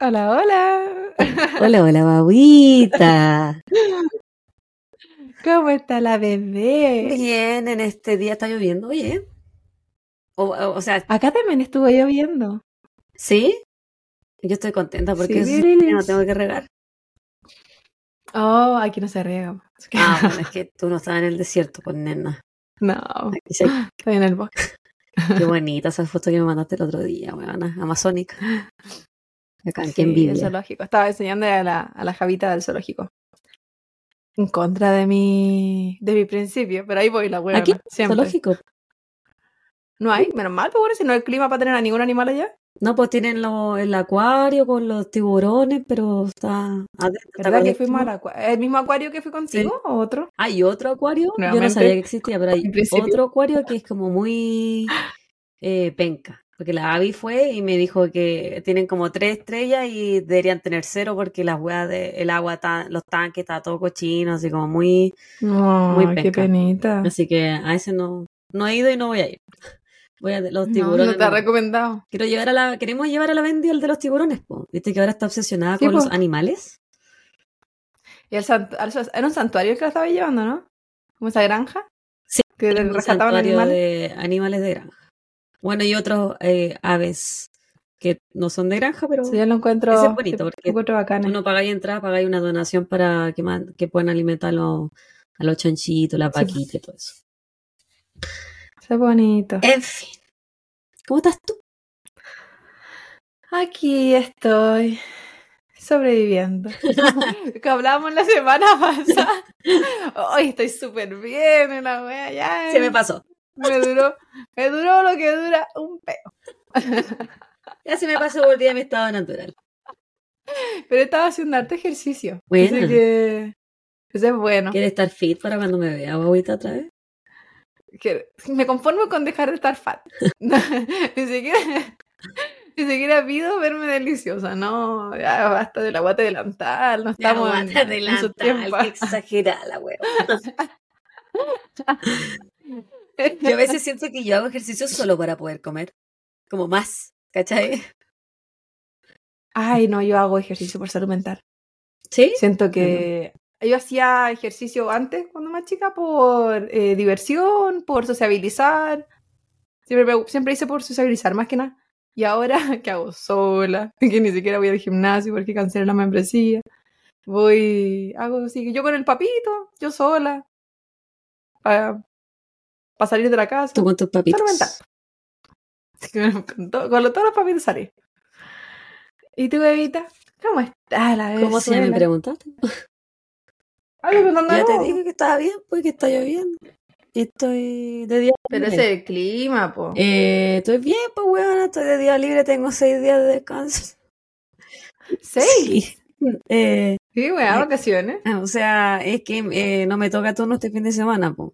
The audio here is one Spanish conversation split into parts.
Hola, hola. Hola, hola, babita. ¿Cómo está la bebé? Bien, en este día está lloviendo, oye. O, o, o sea, Acá también estuvo lloviendo. ¿sí? Yo estoy contenta porque Sí, no tengo que regar. Oh, aquí no se riega. Es que- Ah, bueno, es que tú no estás en el desierto, pues nena. No, estoy en el bosque. Qué bonita esa foto que me mandaste el otro día, weona. Amazónica. Acá, Sí, qué el envidia. zoológico. Estaba enseñando a la, a la Javita del zoológico. En contra de mi, de mi principio, pero ahí voy la hueá. Aquí, siempre. zoológico. No hay, menos mal, pues bueno, si no hay clima para tener a ningún animal allá. No, pues tienen lo- el acuario con los tiburones, pero está adentro. ¿te ¿Verdad que fuimos al acuario? ¿El mismo acuario que fui contigo o otro? Hay otro acuario, yo no sabía que existía, pero hay otro acuario que es como muy eh, penca. Porque la Abby fue y me dijo que tienen como tres estrellas y deberían tener cero porque las weas de, el agua, está, los tanques, está todo cochino, así como muy... No, Muy qué penca. penita. Así que a ese no, no he ido y no voy a ir. Voy a los No, tiburones. no te ha no. recomendado. Quiero llevar a la, queremos llevar a la Bendy al de los tiburones, po. Viste que ahora está obsesionada Sí, con po. los animales. Y el sant- al- era un santuario el que la estaba llevando, ¿no? Como esa granja. Sí, Que un rescataban animales. de animales de granja. Bueno, y otros eh, aves que no son de granja, pero Sí, yo lo encuentro, ese es bonito, porque encuentro bacán. tú no pagáis entrada, pagáis una donación para que, man- que puedan alimentar a los, a los chanchitos, la Sí. vaquita y todo eso. Es bonito. En fin. ¿Cómo estás tú? Aquí estoy sobreviviendo. que hablábamos la semana pasada. Hoy estoy súper bien en la wea ya. Se me pasó. me duró, me duró lo que dura un peo. Ya se me pasó, volví a mi estado natural. Pero estaba haciendo harto ejercicio. Buena. Así que eso es bueno. ¿Quieres estar fit para cuando me vea, guaguita, otra vez? Que me conformo con dejar de estar fat. ni siquiera ni siquiera pido verme deliciosa, no, ya basta del aguate delantal, no estamos en, aguanta en su tiempo. delantal, qué exagerada la wea. Yo a veces siento que yo hago ejercicio solo para poder comer. Como más, ¿cachai? Ay, no, yo hago ejercicio por salud mental. ¿Sí? Siento que yo hacía ejercicio antes, cuando más chica, por eh, diversión, por sociabilizar. Siempre, siempre hice por sociabilizar, más que nada. Y ahora, ¿qué hago? Sola, que ni siquiera voy al gimnasio porque cancelé la membresía. Voy, hago así, yo con el papito, yo sola, para salir de la casa. Tú con tus papitos. Con, to- con todos los papitos salí. ¿Y tu bebita? ¿Cómo está la bebé? ¿Cómo se? Me preguntaste. Ya te dije que estaba bien, pues que está lloviendo. Estoy de día Pero libre. ese es el clima, po. Eh, estoy bien, pues weón, estoy de día libre, tengo seis días de descanso. ¿Seis? Sí. Eh, Sí, weón, vacaciones. o sea, es que eh, no me toca turno este fin de semana, pues.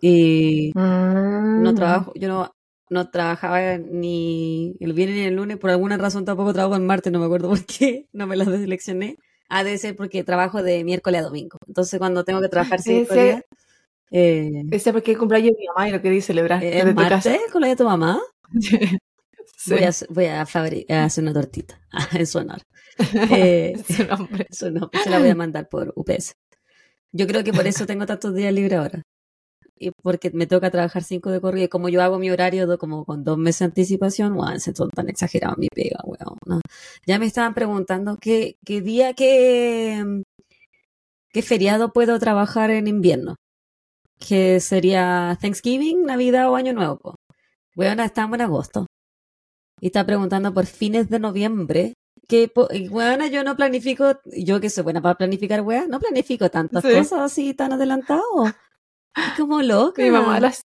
y no Mm. trabajo, yo no, no trabajaba ni el viernes ni el lunes, por alguna razón tampoco trabajo el martes, no me acuerdo por qué, no me las deseleccioné. Ha de ser porque trabajo de miércoles a domingo. Entonces cuando tengo que trabajar cinco Ese- días, eh, Ese porque es el cumpleaños de mi mamá y lo quería celebrar. ¿es desde tu casa. martes con la de tu mamá? Sí. Voy, a, voy a, a hacer una tortita en su honor. Eh, Su nombre. Eso no, se la voy a mandar por UPS. Yo creo que por eso tengo tantos días libres ahora. Y porque me toca trabajar cinco de corrido. Como yo hago mi horario do- como con dos meses de anticipación, weón, se son tan exagerados mi pega, weón. ¿no? Ya me estaban preguntando qué, qué día, qué, qué feriado puedo trabajar en invierno. Que sería Thanksgiving, Navidad o Año Nuevo. Po. Weón, estamos en agosto. Y está preguntando por fines de noviembre que, weona, yo no planifico, yo que soy buena para planificar, weá, no planifico tantas Sí. cosas así tan adelantado. Como loca. Mi mamá, las,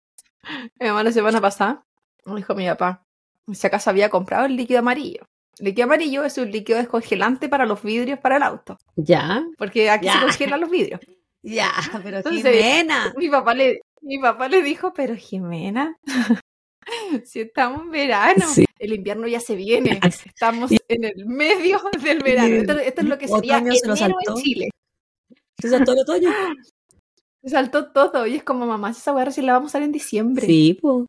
mi mamá la semana pasada me dijo mi papá si acaso había comprado el líquido amarillo. El líquido amarillo es un líquido descongelante para los vidrios para el auto. Ya, Porque aquí se congelan los vidrios. ya, pero Entonces, Jimena. Mi papá le, mi papá le dijo, pero Jimena, si estamos en verano, Sí. el invierno ya se viene, estamos en el medio del verano. Esto, esto es lo que sería Otoño se lo enero en saltó. Chile. Entonces todo el otoño. Se saltó todo y es como, mamá, esa weá recién la vamos a usar en diciembre. Sí, pues.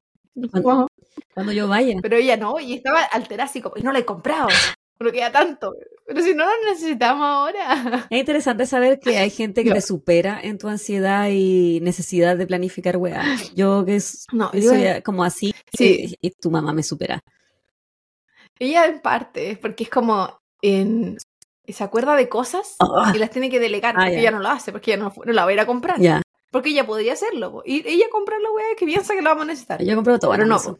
Cuando, cuando yo vaya. Pero ella no, y estaba alterada así como, y no la he comprado, pero queda tanto. Pero si no lo necesitamos ahora. Es interesante saber que hay gente que No. te supera en tu ansiedad y necesidad de planificar weá. Yo que es, No, yo- soy como así, Sí. y, y tu mamá me supera. ella en parte, porque es como, en, se acuerda de cosas Ah, y las tiene que delegar, Ah, porque ella no lo hace, porque ella no, no la va a ir a comprar. Porque ella podría hacerlo. Y ella compra la weá que piensa que la vamos a necesitar. yo he comprado todo en Pero no, Amazon.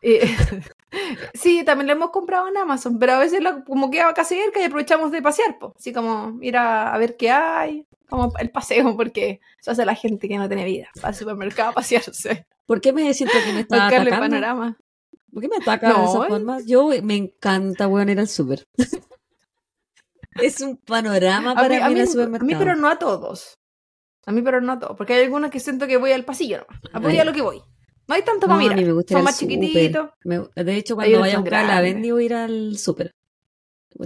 sí, también la hemos comprado en Amazon, pero a veces la- como queda casi cerca y aprovechamos de pasear, po. así como ir a, a ver qué hay, como el paseo, porque eso hace la gente que no tiene vida, va al supermercado a pasearse, ¿Por qué me siento que me está atacando? panorama. ¿Por qué me ataca de No, esa eh. forma? Yo me encanta, weón, ir al súper. Es un panorama A para mí, mí, a, mí, ir al a supermercado. mí, pero no a todos. A mí, pero no a todos, porque hay algunos que siento que voy al pasillo, nomás, a lo que voy. No hay tanto No, para a mí me gusta ir son al más chiquititos. De hecho, cuando vaya a a la. Bendy voy a ir al súper.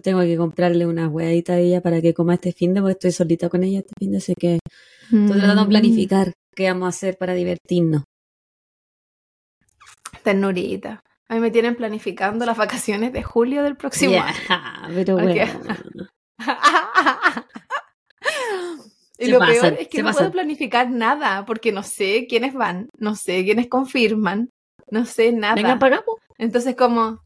Tengo que comprarle unas hueaditas a ella para que coma este fin de, porque estoy solita con ella este fin de, así que estoy tratando de Mm, planificar qué vamos a hacer para divertirnos. Ternurita. A mí me tienen planificando las vacaciones de julio del próximo Ya, año. pero bueno. y lo pasan, peor es que no pasan. puedo planificar nada porque no sé quiénes van, no sé quiénes confirman, no sé nada. Vengan para acá, po. Entonces como,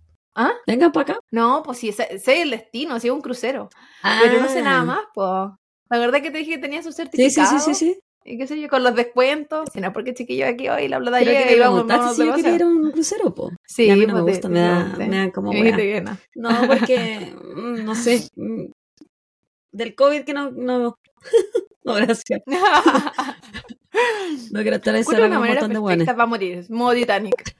Vengan para acá. no, pues sí, sé, sé el destino, sí, un crucero, pero no sé nada más, pues. La verdad que te dije que tenía su Ah. Sí, certificado sí, sí, sí, sí. y qué sé yo, con los descuentos, sino porque chiquillo aquí hoy la habla de ayer que vamos, si yo quería ir a un crucero, po. Sí, Y a mí no me pues, gusta, te me da, pregunté. me da como. No, porque, mm, no sé, mm, del COVID que no, no, no, gracias. No quiero estar encerrado con un montón de perfecta guanes. para morir, modo Titanic.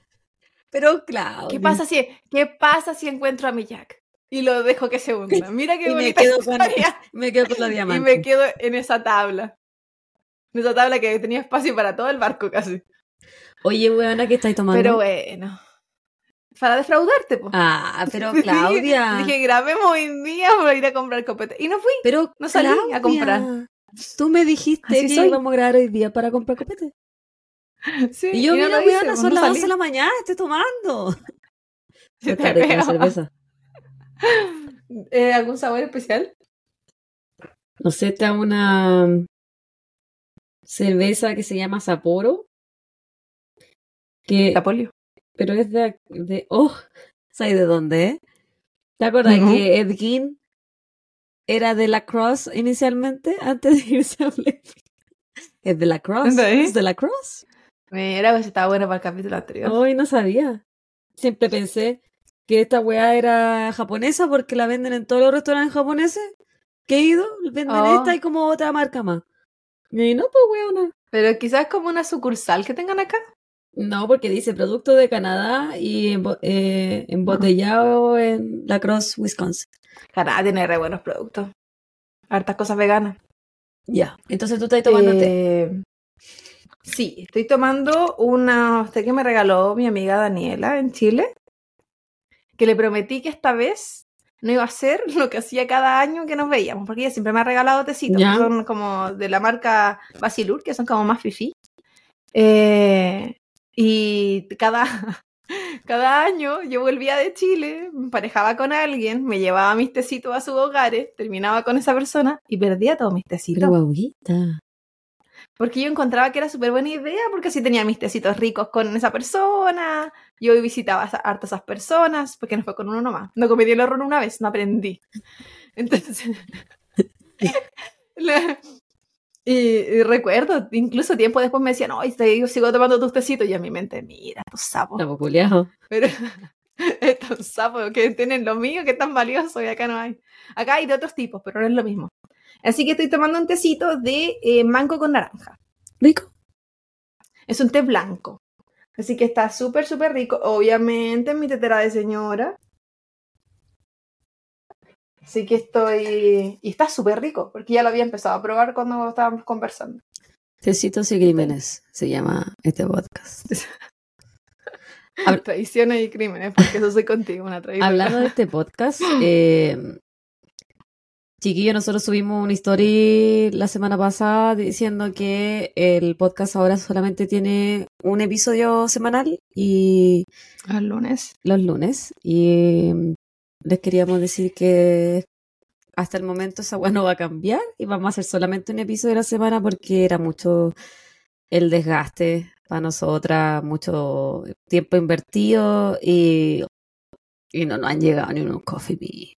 Pero claro. ¿Qué pasa si, qué pasa si encuentro a mi Jack? Y lo dejo que se hunda. Mira qué Y me bonita quedo con, me quedo con la Y diamante. me quedo en esa tabla. En esa tabla que tenía espacio para todo el barco casi. Oye, weona, ¿qué estáis tomando? Pero bueno. Para defraudarte, pues. ah, pero Claudia. Dije, grabemos hoy día para ir a comprar copete. Y no fui. pero no salí a comprar. Tú me dijiste Así que soy. íbamos a grabar hoy día para comprar copete. Sí, Y yo, no mira, weona, pues, son no las salí. 11 de la mañana, estoy tomando. Te veo. cerveza. Eh, ¿Algún sabor especial? No sé, está una cerveza que se llama Sapporo. Que, Tapolio. Pero es de, de oh, ¿sabes de dónde? eh? ¿Te acuerdas No. que Ed Gein era de la Cross inicialmente antes de irse a Blackpink? Es de la Cross. ¿De? Es de la Cross. Mira, pues estaba bueno para el capítulo anterior. Hoy no sabía. Siempre pensé que esta weá era japonesa porque la venden en todos los restaurantes japoneses que he ido. Venden Oh. esta y como otra marca más. Y no, pues weona. Pero quizás como una sucursal que tengan acá. No, porque dice producto de Canadá y eh, embotellado en La Crosse, Wisconsin. Canadá tiene re buenos productos. Hartas cosas veganas. Ya. Entonces tú estás tomando té. Eh, Sí, estoy tomando una té que me regaló mi amiga Daniela en Chile. Que le prometí que esta vez no iba a hacer lo que hacía cada año que nos veíamos. Porque ella siempre me ha regalado tecitos. Que son como de la marca Basilur, que son como más fifi. Eh, y cada, cada año yo volvía de Chile, me emparejaba con alguien, me llevaba mis tecitos a sus hogares, terminaba con esa persona y perdía todos mis tecitos. Pero guaguita. Porque yo encontraba que era súper buena idea, porque así tenía mis tecitos ricos con esa persona. Yo visitaba a hartas esas personas, porque no fue con uno nomás. No cometí el error una vez, no aprendí. Entonces. y, y recuerdo, incluso tiempo después me decían, no, yo sigo tomando tus tecitos. Y a mi mente, mira, tus sapos. Está culiao. Pero estos sapos que tienen lo mío, que es tan valioso, y acá no hay. Acá hay de otros tipos, pero no es lo mismo. Así que estoy tomando un tecito de eh, mango con naranja. Rico. Es un té blanco. Así que está súper, súper rico. Obviamente en mi tetera de señora. Así que estoy... Y está súper rico, porque ya lo había empezado a probar cuando estábamos conversando. Tecitos y crímenes se llama este podcast. Traiciones y crímenes, porque eso soy contigo, una traición. Hablando de este podcast, eh, Chiquillo, nosotros subimos una story la semana pasada diciendo que el podcast ahora solamente tiene un episodio semanal y Los lunes. los lunes. Y les queríamos decir que hasta el momento esa weá no va a cambiar y vamos a hacer solamente un episodio a la semana porque era mucho el desgaste para nosotras, mucho tiempo invertido y, y no nos han llegado ni unos coffee me.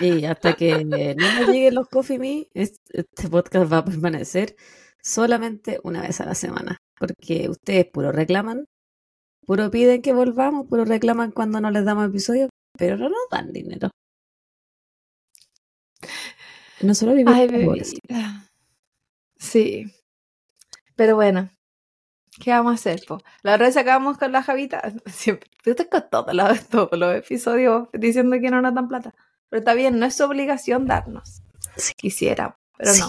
Y hasta que no nos lleguen los coffee me, es- este podcast va a permanecer solamente una vez a la semana. Porque ustedes puro reclaman, puro piden que volvamos, puro reclaman cuando no les damos episodios, pero no nos dan dinero. Nosotros vivimos Ay, bebita. Sí. Pero bueno, ¿qué vamos a hacer? po? La verdad sacamos con la Javita. Siempre, tú estás con todos los, todos los episodios diciendo que no nos dan plata. Pero está bien, no es su obligación darnos. Sí. Quisiera, pero Sí. no.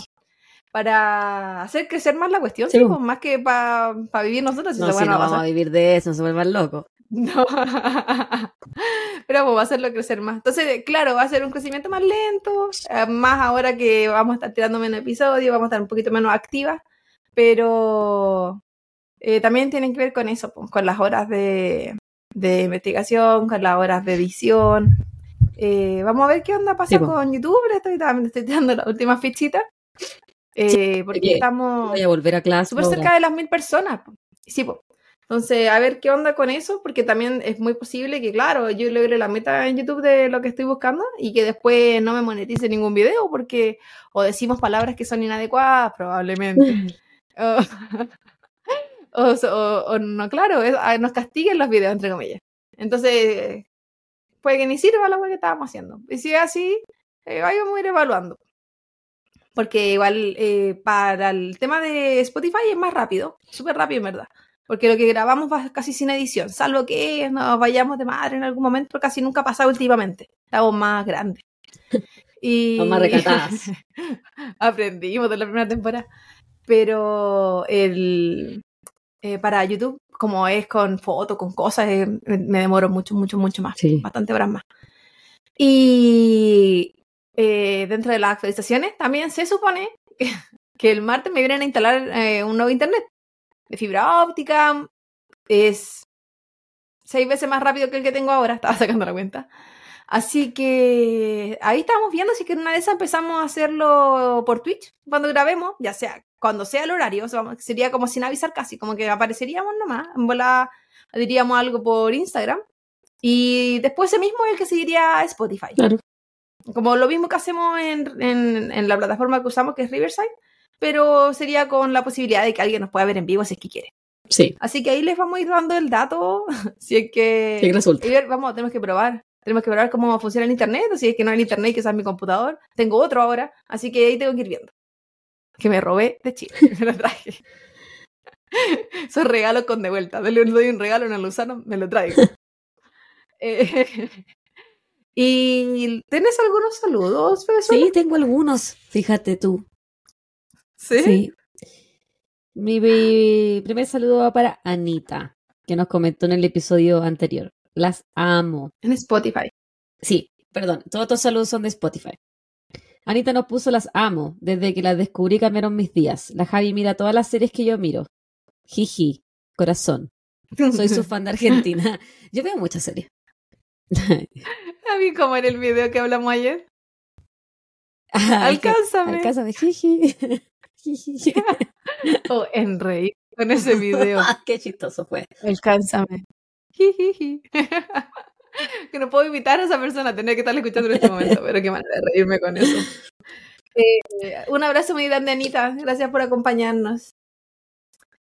Para hacer crecer más la cuestión, Sí, pues, más que para vivir nosotros. No, si no va a vamos a ser- vivir de eso, no se vuelvan locos. No. Pero pues, va a hacerlo crecer más. Entonces, claro, va a ser un crecimiento más lento, eh, más ahora que vamos a estar tirando menos episodios, vamos a estar un poquito menos activas, pero eh, también tienen que ver con eso, pues, con las horas de, de investigación, con las horas de edición. Eh, vamos a ver qué onda pasa Sí, con YouTube. Estoy, también estoy tirando la última fichita. Eh, porque porque estamos Voy a volver a clase. súper cerca de las mil personas. Sí, po. Entonces, a ver qué onda con eso, porque también es muy posible que, claro, yo logre la meta en YouTube de lo que estoy buscando y que después no me monetice ningún video, porque o decimos palabras que son inadecuadas, probablemente. o, o, o- o no, claro, es- ah, nos castiguen los videos, entre comillas. Entonces, puede que ni sirva web que estábamos haciendo. Y si es así, eh, vamos a ir evaluando. Porque igual eh, para el tema de Spotify es más rápido, súper rápido en verdad. Porque lo que grabamos va casi sin edición, salvo que nos vayamos de madre en algún momento, casi nunca ha pasado últimamente. Estamos más grandes. Y más recatadas. aprendimos de la primera temporada. Pero el, eh, para YouTube, como es con fotos, con cosas, eh, me demoro mucho, mucho, mucho más Sí. bastante horas más. Y eh, dentro de las actualizaciones también se supone que el martes me vienen a instalar un nuevo internet de fibra óptica. Es seis veces más rápido que el que tengo ahora, estaba sacando la cuenta. Así que ahí estamos viendo si que en una de esas empezamos a hacerlo por Twitch cuando grabemos, ya sea cuando sea el horario, o sea, vamos- sería como sin avisar casi, como que apareceríamos nomás, en bola diríamos algo por Instagram y después ese mismo es el que seguiría a Spotify. Claro. Como lo mismo que hacemos en, en- en la plataforma que usamos, que es Riverside, pero sería con la posibilidad de que alguien nos pueda ver en vivo si es que quiere. Sí, Así que ahí les vamos a ir dando el dato, si es que... sí que resulta. Vamos, tenemos que probar. Tenemos que probar cómo funciona el internet, o si es que no hay internet, que sea mi computador. Tengo otro ahora, así que ahí tengo que ir viendo. Que me robé de Chile, me lo traje. Esos regalos con de vuelta. Le doy un regalo, no lo usaron, me lo traigo. Eh, ¿Y tienes algunos saludos? Sí, tengo algunos, fíjate tú. ¿Sí? Sí. Mi, mi primer saludo va para Anita, que nos comentó en el episodio anterior. Las amo. En Spotify. Sí, perdón, todos estos saludos son de Spotify. Anita nos puso las amo. Desde que las descubrí cambiaron mis días. La Javi mira todas las series que yo miro. Jiji, corazón. Soy su fan de Argentina. Yo veo muchas series. A mí como en el video que hablamos ayer. Ay, que- Alcánzame. Alcánzame, jiji. Oh, en reír con ese video. Qué chistoso fue. Alcánzame. Que no puedo invitar a esa persona, tener que estar escuchando en este momento, pero qué manera de reírme con eso. Eh, un abrazo muy grande, Anita. Gracias por acompañarnos.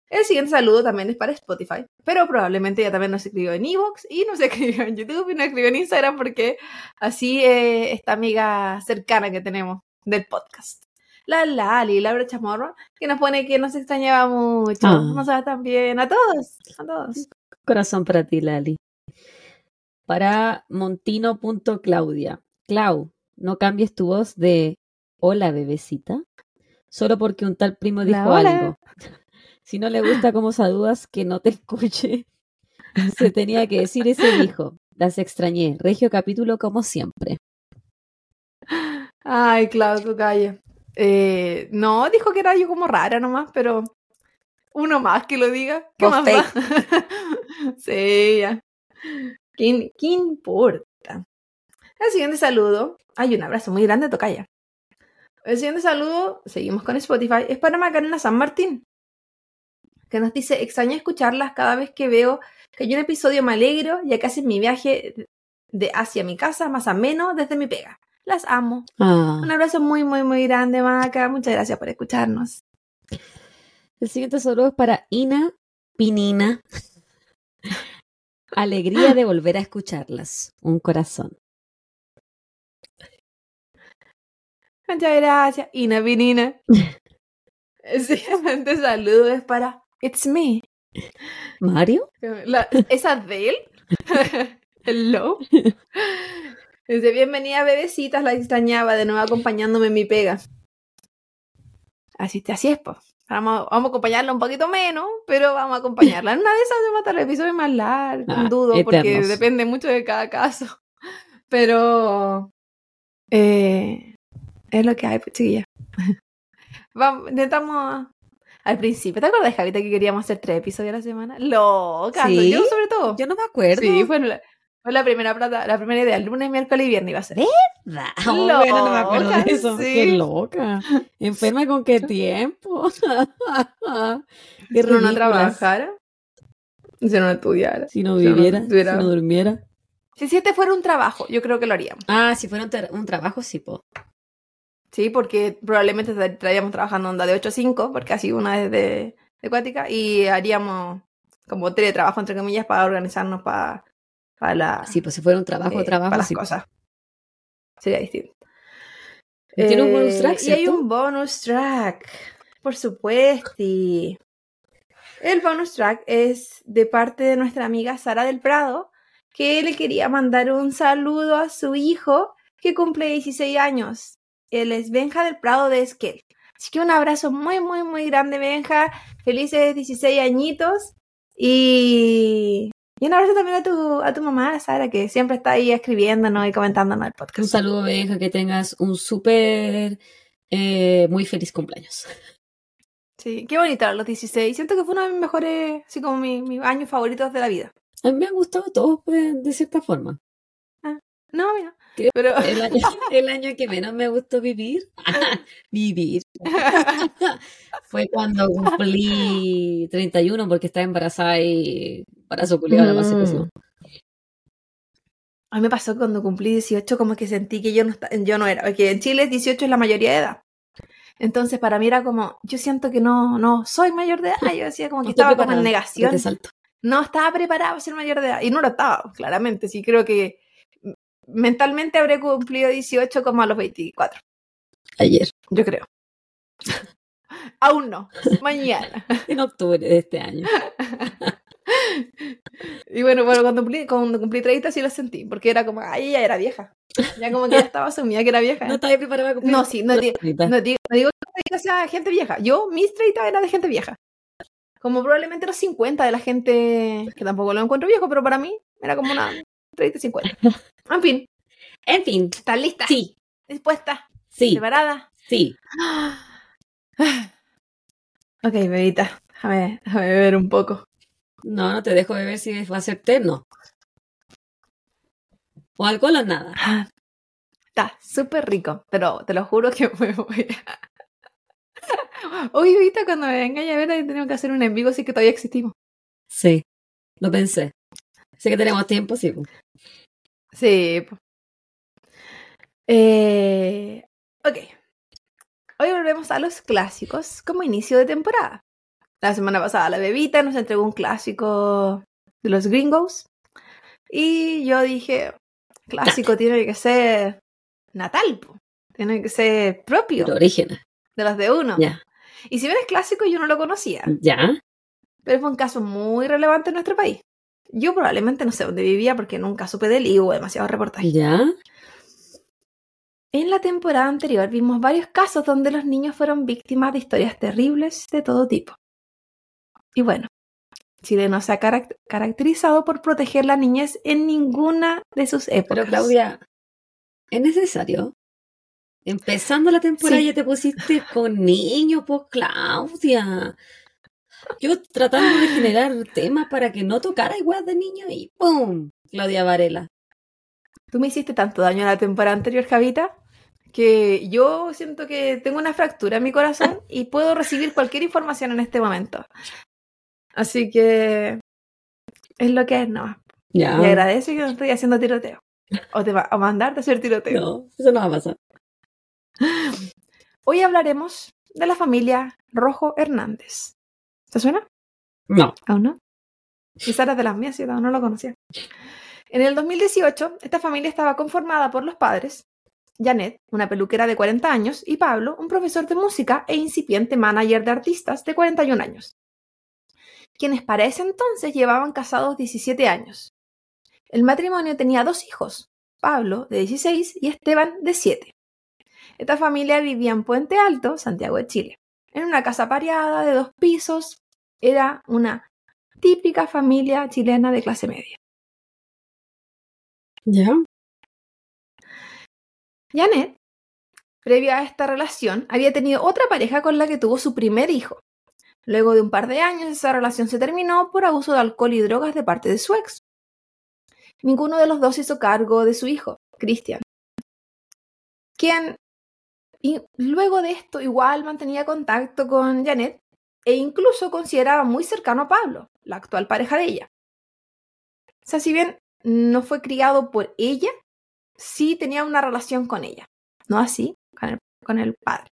El siguiente saludo también es para Spotify, pero probablemente ya también nos escribió en Evox y nos escribió en YouTube y nos escribió en Instagram porque así eh, esta amiga cercana que tenemos del podcast. La Lali, Laura Chamorro, que nos pone que nos extrañaba mucho. Ah. Nos va también. A todos, a todos. Corazón para ti, Lali. Para montino.claudia. Clau, no cambies tu voz de hola, bebecita, solo porque un tal primo dijo Hola, algo. Si no le gusta cómo saludas, que no te escuche. Se tenía que decir y se dijo. Las extrañé. Regio capítulo como siempre. Ay, claro, tu calle. Eh, no, dijo que era yo como rara nomás, pero uno más que lo diga. ¿Qué Vos más sí, ya. ¿Qué, qué importa? El siguiente saludo. Hay un abrazo muy grande, Tocaya. El siguiente saludo, seguimos con Spotify, es para Macarena San Martín, que nos dice, extraño escucharlas cada vez que veo que hay un episodio me alegro, ya casi en mi viaje de hacia mi casa, más ameno desde mi pega. Las amo. Ah. Un abrazo muy, muy, muy grande, Maca. Muchas gracias por escucharnos. El siguiente saludo es para Ina Pinina. Alegría de volver a escucharlas. Un corazón. Muchas gracias. Ina Vinina. El siguiente saludo es para It's Me. ¿Mario? La- ¿Esa de él? Hello. Dice, bienvenida bebecitas, la extrañaba de nuevo acompañándome en mi pega. Así, así es, pues. Vamos, vamos a acompañarla un poquito menos, pero vamos a acompañarla. En una de esas se mata el episodio más largo, Ah, dudo, porque depende mucho de cada caso. Pero eh, es lo que hay, pues chiquilla. Vamos, intentamos al principio. ¿Te acuerdas, Javita, que queríamos hacer tres episodios a la semana? Loca, ¿Sí? yo sobre todo. Yo no me acuerdo. Sí, fue la, fue la primera plata, la primera idea, el lunes, miércoles y viernes iba a ser. ¿Verdad? Oh, bueno, no me acuerdo de Loca, eso. sí. Qué loca. ¿Enferma con qué tiempo? qué Si no ridículas. trabajara, si no estudiara. Si no Si viviera, tuviera- si no durmiera. Si, si este fuera un trabajo, yo creo que lo haríamos. Ah, si fuera un, tra- un trabajo, sí, po. Sí, porque probablemente estaríamos trabajando onda de 8 a 5, porque así una es de, de Cuática, y haríamos como teletrabajo, entre comillas, para organizarnos para, para la, Sí, pues si fuera un trabajo, eh, trabajo, para las sí. cosas. Sería distinto. Tiene un bonus Eh, track, Y hay ¿cierto? un bonus track, por supuesto. El bonus track es de parte de nuestra amiga Sara del Prado, que le quería mandar un saludo a su hijo que cumple 16 años. Él es Benja del Prado de Esquel. Así que un abrazo muy, muy, muy grande, Benja. Felices 16 añitos. Y, y un abrazo también a tu, a tu mamá, Sara, que siempre está ahí escribiéndonos y comentándonos el podcast. Un saludo, Benja, que tengas un súper, eh, muy feliz cumpleaños. Sí, qué bonito los 16. Siento que fue uno de mis mejores, así como mi- mis años favoritos de la vida. A mí me han gustado todos, pues, de cierta forma. No, mira. ¿Qué? Pero El año, el año que menos me gustó vivir, vivir, fue cuando cumplí 31 porque estaba embarazada y embarazo culiado la más Mm. pasó. a mí me pasó cuando cumplí 18, como que sentí que yo no, yo no era, porque en Chile 18 es la mayoría de edad. Entonces para mí era como, yo siento que no, no soy mayor de edad. Yo decía como que No estaba como en negación. No estaba preparada para ser mayor de edad. Y no lo estaba, claramente. Sí, creo que mm, mentalmente habré cumplido 18 como a los 24. Ayer, Yo creo. Aún no. Mañana. en octubre de este año. Y bueno, bueno cuando, cumplí, cuando cumplí 30 sí lo sentí, porque era como, ay, ella era vieja. Ya como que ya estaba asumida que era vieja. No estaba preparada para cumplir. No, sí, no, di- Ahorita. no digo, no digo que sea gente vieja. Yo, mis 30 eran de gente vieja. Como probablemente los 50 de la gente, que tampoco lo encuentro viejo, pero para mí era como una 30, 50. En fin, En fin, ¿estás lista? sí, ¿Dispuesta? sí, ¿Preparada? sí. Ok, bebita, déjame, déjame beber un poco. No, no te dejo de ver si va a ser terno. O alcohol o nada. Ah, Está súper rico, pero te lo juro que me voy a... Oye, ahorita cuando me venga a ver, tenemos que hacer un en vivo, así que todavía existimos. Sí, lo pensé. Sé que tenemos tiempo, sí. Sí. Eh, ok. Hoy volvemos a los clásicos como inicio de temporada. La semana pasada la bebita nos entregó un clásico de los gringos. Y yo dije, clásico tiene que ser natal, tiene que ser propio Pero orígenes. de los de uno. Ya. Y si bien es clásico, yo no lo conocía. Ya. Pero fue un caso muy relevante en nuestro país. Yo probablemente no sé dónde vivía porque nunca supe de él y hubo demasiados reportajes. Ya. En la temporada anterior vimos varios casos donde los niños fueron víctimas de historias terribles de todo tipo. Y bueno, Chile no se ha carac- caracterizado por proteger la niñez en ninguna de sus épocas. Pero Claudia, ¿es necesario? Empezando la temporada Sí. ya te pusiste con niños, pues Claudia. Yo tratando de generar temas para que no tocara igual de niños y ¡pum! Claudia Varela. Tú me hiciste tanto daño en la temporada anterior, Javita, que yo siento que tengo una fractura en mi corazón y puedo recibir cualquier información en este momento. Así que es lo que es, no. Ya. Y agradece que no estoy haciendo tiroteo. O te va a mandarte a hacer tiroteo. No, eso no va a pasar. Hoy hablaremos de la familia Rojo Hernández. ¿Te suena? No. ¿Aún no? Quizá era de las mías, no, no lo conocía. En el 2018, esta familia estaba conformada por los padres, Janet, una peluquera de 40 años, y Pablo, un profesor de música e incipiente manager de artistas de 41 años, quienes para ese entonces llevaban casados 17 años. El matrimonio tenía dos hijos, Pablo, de 16, y Esteban, de 7. Esta familia vivía en Puente Alto, Santiago de Chile, en una casa pareada de dos pisos. Era una típica familia chilena de clase media. Ya. Janet, previo a esta relación, había tenido otra pareja con la que tuvo su primer hijo. Luego de un par de años, esa relación se terminó por abuso de alcohol y drogas de parte de su ex. Ninguno de los dos hizo cargo de su hijo, Christian, quien luego de esto igual mantenía contacto con Janet e incluso consideraba muy cercano a Pablo, la actual pareja de ella. O sea, si bien no fue criado por ella, sí tenía una relación con ella, no así con el padre.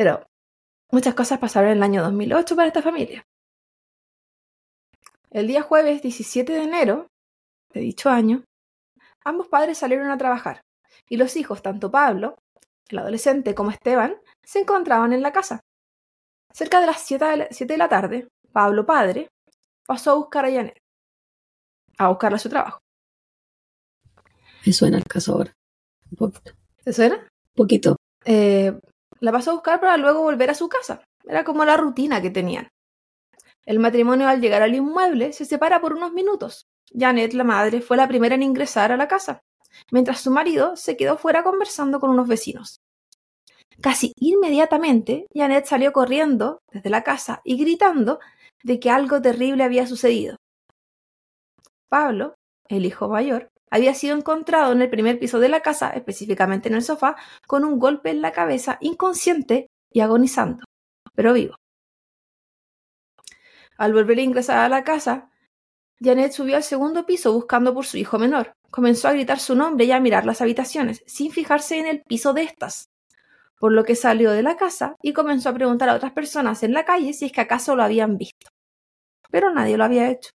Pero muchas cosas pasaron en el año 2008 para esta familia. El día jueves 17 de enero de dicho año, ambos padres salieron a trabajar y los hijos, tanto Pablo, el adolescente, como Esteban, se encontraban en la casa. Cerca de las 7 de la, 7 de la tarde, Pablo, padre, pasó a buscar a Janet, a buscarla a su trabajo. Me suena el caso ahora. Un poquito. ¿Te suena? poquito. Eh, la pasó a buscar para luego volver a su casa. Era como la rutina que tenían. El matrimonio al llegar al inmueble se separa por unos minutos. Janet, la madre, fue la primera en ingresar a la casa, mientras su marido se quedó fuera conversando con unos vecinos. Casi inmediatamente, Janet salió corriendo desde la casa y gritando de que algo terrible había sucedido. Pablo, el hijo mayor, había sido encontrado en el primer piso de la casa, específicamente en el sofá, con un golpe en la cabeza, inconsciente y agonizando, pero vivo. Al volver a ingresar a la casa, Janet subió al segundo piso buscando por su hijo menor. Comenzó a gritar su nombre y a mirar las habitaciones, sin fijarse en el piso de estas. Por lo que salió de la casa y comenzó a preguntar a otras personas en la calle si es que acaso lo habían visto. Pero nadie lo había hecho.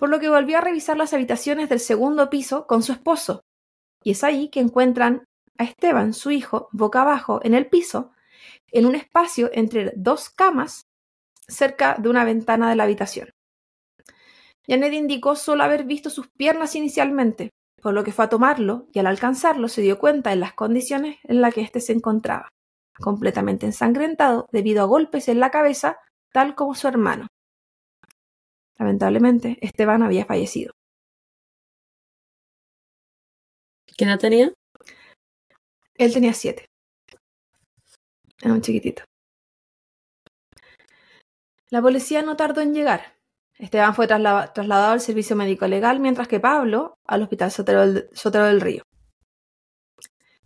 Por lo que volvió a revisar las habitaciones del segundo piso con su esposo. Y es ahí que encuentran a Esteban, su hijo, boca abajo en el piso, en un espacio entre dos camas cerca de una ventana de la habitación. Janet indicó solo haber visto sus piernas inicialmente, por lo que fue a tomarlo y al alcanzarlo se dio cuenta en las condiciones en las que éste se encontraba, completamente ensangrentado debido a golpes en la cabeza, tal como su hermano. Lamentablemente, Esteban había fallecido. ¿Qué edad tenía? Él tenía siete. Era un chiquitito. La policía no tardó en llegar. Esteban fue trasla trasladado al servicio médico legal, mientras que Pablo al hospital Sotero del, Sotero del Río.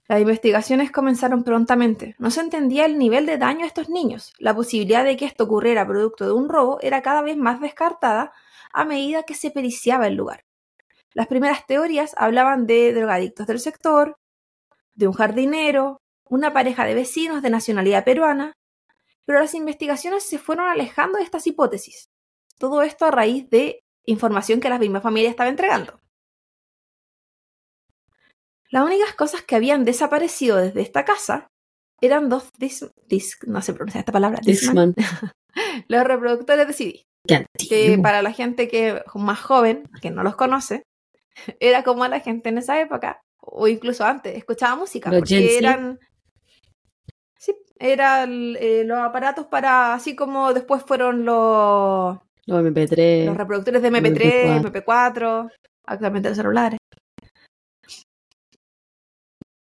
Las investigaciones comenzaron prontamente. No se entendía el nivel de daño a estos niños. La posibilidad de que esto ocurriera producto de un robo era cada vez más descartada a medida que se periciaba el lugar. Las primeras teorías hablaban de drogadictos del sector, de un jardinero, una pareja de vecinos de nacionalidad peruana, pero las investigaciones se fueron alejando de estas hipótesis. Todo esto a raíz de información que la misma familia estaba entregando. Las únicas cosas que habían desaparecido desde esta casa eran dos dis, dis no sé pronunciar esta palabra, Discman. los reproductores de CD. Que para la gente que más joven, que no los conoce, era como la gente en esa época, o incluso antes, escuchaba música, Los porque eran sí, eran eh, los aparatos para, así como después fueron los, Los MP3. los reproductores de MP3, MP4, actualmente los celulares.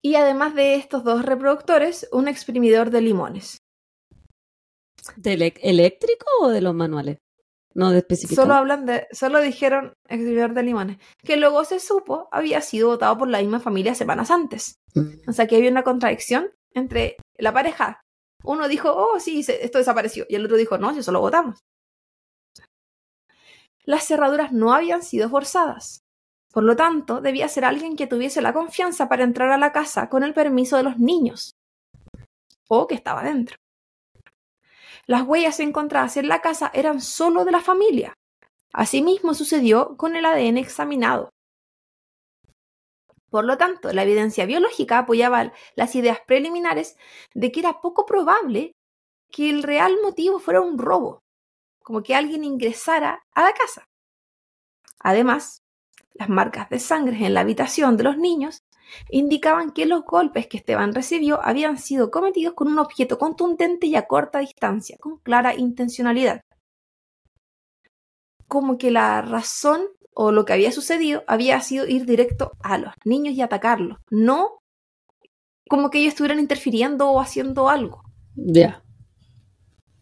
Y además de estos dos reproductores, un exprimidor de limones. ¿De eléctrico o de los manuales? No de específico. Solo hablan de, solo dijeron exprimidor de limones, que luego se supo había sido votado por la misma familia semanas antes. Mm. O sea que había una contradicción entre la pareja. Uno dijo, oh, sí, esto desapareció. Y el otro dijo, no, si solo votamos. Las cerraduras no habían sido forzadas. Por lo tanto, debía ser alguien que tuviese la confianza para entrar a la casa con el permiso de los niños. O que estaba dentro. Las huellas encontradas en la casa eran solo de la familia. Asimismo sucedió con el ADN examinado. Por lo tanto, la evidencia biológica apoyaba las ideas preliminares de que era poco probable que el real motivo fuera un robo, como que alguien ingresara a la casa. Además, las marcas de sangre en la habitación de los niños indicaban que los golpes que Esteban recibió habían sido cometidos con un objeto contundente y a corta distancia, con clara intencionalidad. Como que la razón o lo que había sucedido había sido ir directo a los niños y atacarlos, no como que ellos estuvieran interfiriendo o haciendo algo. Ya.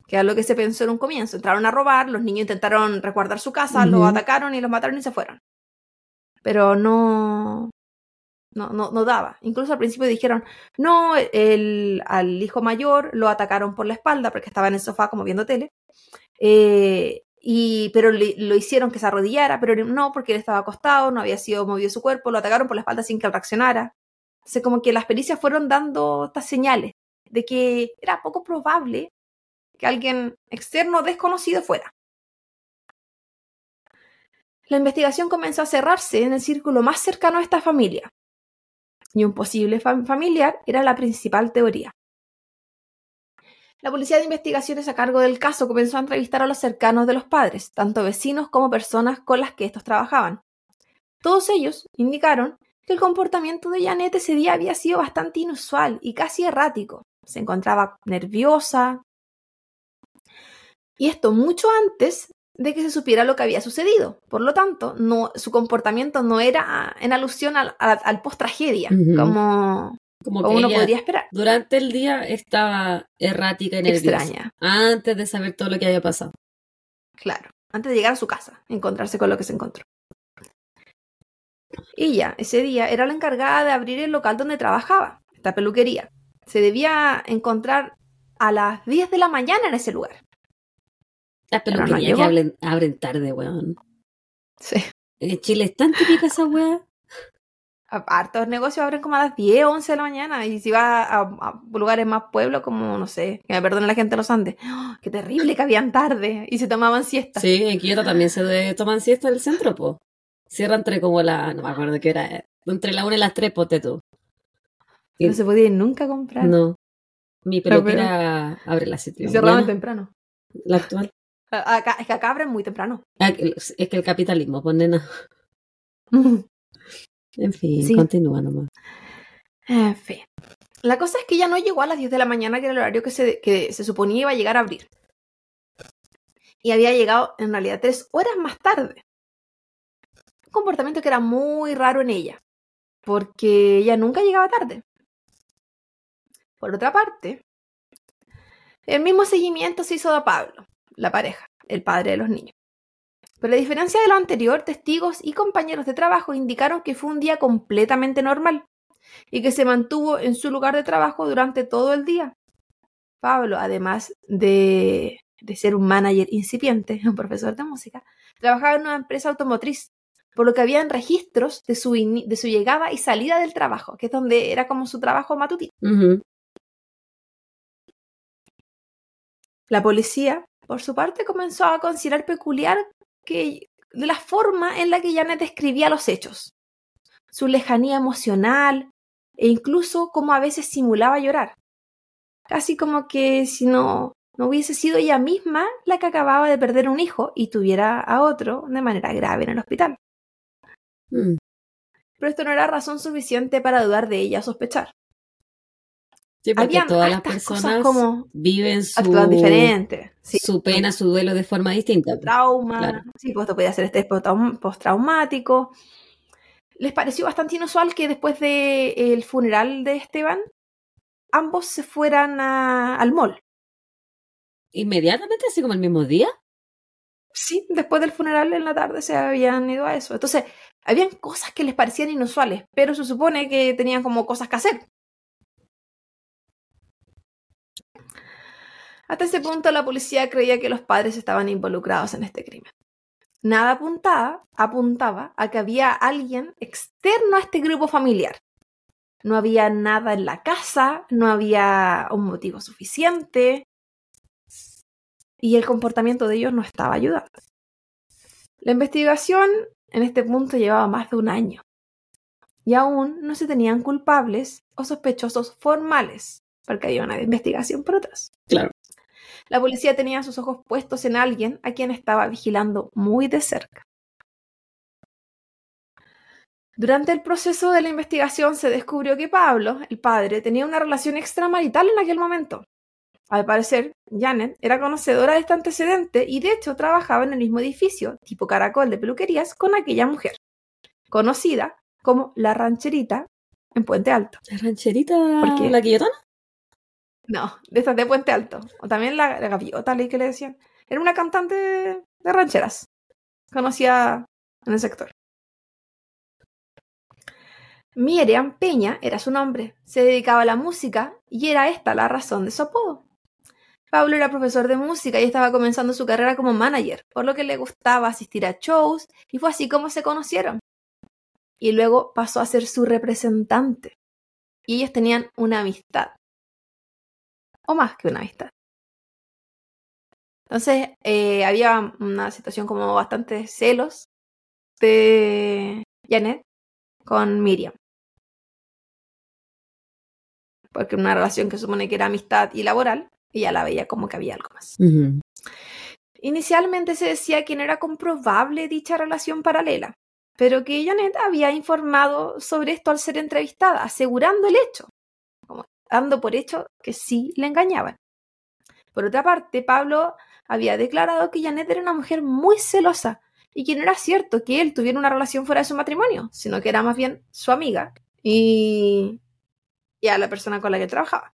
Que era lo que se pensó en un comienzo. Entraron a robar, los niños intentaron resguardar su casa, los atacaron y los mataron y se fueron. Pero no, no, no, daba. Incluso al principio dijeron, no, el, al hijo mayor lo atacaron por la espalda porque estaba en el sofá como viendo tele. Eh, y, pero lo hicieron que se arrodillara, pero no, porque él estaba acostado, no había sido movido su cuerpo, lo atacaron por la espalda sin que reaccionara. Entonces, como que las pericias fueron dando estas señales de que era poco probable que alguien externo desconocido fuera. La investigación comenzó a cerrarse en el círculo más cercano a esta familia, y un posible fam- familiar era la principal teoría. La policía de investigaciones a cargo del caso comenzó a entrevistar a los cercanos de los padres, tanto vecinos como personas con las que estos trabajaban. Todos ellos indicaron que el comportamiento de Janet ese día había sido bastante inusual y casi errático. Se encontraba nerviosa. Y esto mucho antes de que se supiera lo que había sucedido. Por lo tanto, no, su comportamiento no era en alusión al, al, al post-tragedia, como, Como uno podría esperar. durante el día estaba errática y nerviosa. Extraña, Antes de saber todo lo que había pasado. claro. Antes de llegar a su casa, encontrarse con lo que se encontró. Ella, ese día, era la encargada de abrir el local donde trabajaba, esta peluquería. Se debía encontrar a las 10 de la mañana en ese lugar. Las Pero no peluquerías que abren, abren tarde, weón. Sí. En Chile es tan típica esa weá. Hartos negocios abren como a las 10 o 11 de la mañana. Y si va a, a lugares más pueblos, como, no sé, que me perdonen la gente de los Andes. ¡Oh, qué terrible que habían tarde y se tomaban siesta. Sí, en Quito también se de- toman siesta en el centro, po. Cierra entre como la, no me acuerdo qué era, eh, entre la una y las tres, ponte tú. Y- No se podía ir nunca a comprar. No. Mi peluquera abre las siete. Y de la cerraban temprano. La actual. Acá, es que acá abren muy temprano. Ah, es que el capitalismo, pues nena. En fin, Sí. continúa nomás. En fin. La cosa es que ella no llegó a las 10 de la mañana, que era el horario que se, que se suponía iba a llegar a abrir. Y había llegado en realidad tres horas más tarde. Un comportamiento que era muy raro en ella, porque ella nunca llegaba tarde. Por otra parte, el mismo seguimiento se hizo a Pablo, la pareja, el padre de los niños. Pero a diferencia de lo anterior, testigos y compañeros de trabajo indicaron que fue un día completamente normal y que se mantuvo en su lugar de trabajo durante todo el día. Pablo, además de, de ser un manager incipiente, un profesor de música, trabajaba en una empresa automotriz, por lo que habían registros de su, de su llegada y salida del trabajo, que es donde era como su trabajo matutino. La policía, por su parte, comenzó a considerar peculiar que de la forma en la que Janet describía los hechos, su lejanía emocional e incluso cómo a veces simulaba llorar. Casi como que si no, no hubiese sido ella misma la que acababa de perder un hijo y tuviera a otro de manera grave en el hospital. Mm. Pero esto no era razón suficiente para dudar de ella o sospechar. Sí, porque Habían todas las personas como viven su, Actúan diferentes. Sí. su pena, su duelo de forma distinta. pues. trauma, Claro. sí, pues esto podía ser estrés postraum- postraumático. les pareció bastante inusual que después del funeral de Esteban, ambos se fueran al mall. ¿Inmediatamente, así como el mismo día? Sí, después del funeral en la tarde se habían ido a eso. Entonces, habían cosas que les parecían inusuales, pero se supone que tenían como cosas que hacer. Hasta ese punto la policía creía que los padres estaban involucrados en este crimen. Nada apuntaba, apuntaba a que había alguien externo a este grupo familiar. No había nada en la casa, no había un motivo suficiente y el comportamiento de ellos no estaba ayudando. La investigación en este punto llevaba más de un año y aún no se tenían culpables o sospechosos formales, porque había una investigación por atrás. Claro. La policía tenía sus ojos puestos en alguien a quien estaba vigilando muy de cerca. Durante el proceso de la investigación se descubrió que Pablo, el padre, tenía una relación extramarital en aquel momento. Al parecer, Janet era conocedora de este antecedente y de hecho trabajaba en el mismo edificio, tipo caracol de peluquerías, con aquella mujer, conocida como la rancherita en Puente Alto. ¿La rancherita? ¿Por qué? ¿La guillotona? No, de estas de Puente Alto. O también la, gaviota, leí que le decían. Era una cantante de rancheras. Conocida en el sector. Miriam Peña era su nombre. Se dedicaba a la música y era esta la razón de su apodo. Pablo era profesor de música y estaba comenzando su carrera como manager, por lo que le gustaba asistir a shows y fue así como se conocieron. Y luego pasó a ser su representante. Y ellos tenían una amistad o más que una amistad. Entonces eh, había una situación como bastante celos de Janet con Miriam. Porque una relación que supone que era amistad y laboral, ella la veía como que había algo más. Inicialmente se decía que no era comprobable dicha relación paralela, pero que Janet había informado sobre esto al ser entrevistada, asegurando el hecho dando por hecho que sí le engañaban. Por otra parte, Pablo había declarado que Janet era una mujer muy celosa y que no era cierto que él tuviera una relación fuera de su matrimonio, sino que era más bien su amiga y, y a la persona con la que trabajaba.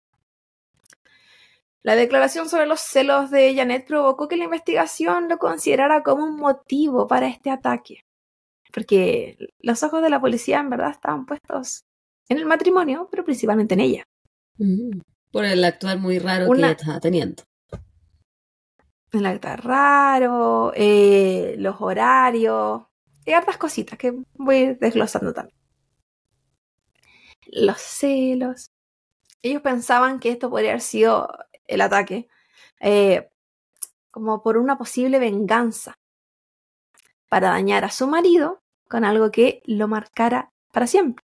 La declaración sobre los celos de Janet provocó que la investigación lo considerara como un motivo para este ataque, porque los ojos de la policía en verdad estaban puestos en el matrimonio, pero principalmente en ella. Por el actuar muy raro que ella estaba teniendo. El actuar raro, eh, los horarios, y hartas cositas que voy desglosando también. Los celos. Ellos pensaban que esto podría haber sido el ataque eh, como por una posible venganza para dañar a su marido con algo que lo marcara para siempre.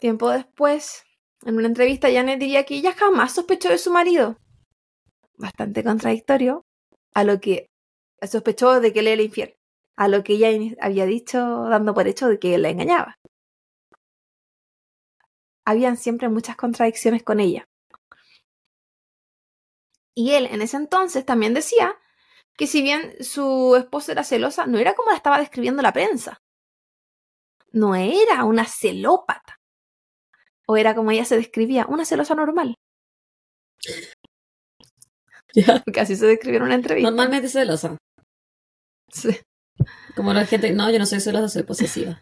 Tiempo después, en una entrevista, Janet diría que ella jamás sospechó de su marido. Bastante contradictorio a lo que sospechó de que él era infiel, a lo que ella había dicho dando por hecho de que él la engañaba. Habían siempre muchas contradicciones con ella. Y él en ese entonces también decía que si bien su esposa era celosa, no era como la estaba describiendo la prensa. No era una celópata. ¿O era como ella se describía? Una celosa normal. Ya. Porque así se describió en una entrevista. Normalmente celosa. Sí. Como la gente, no, yo no soy celosa, soy posesiva.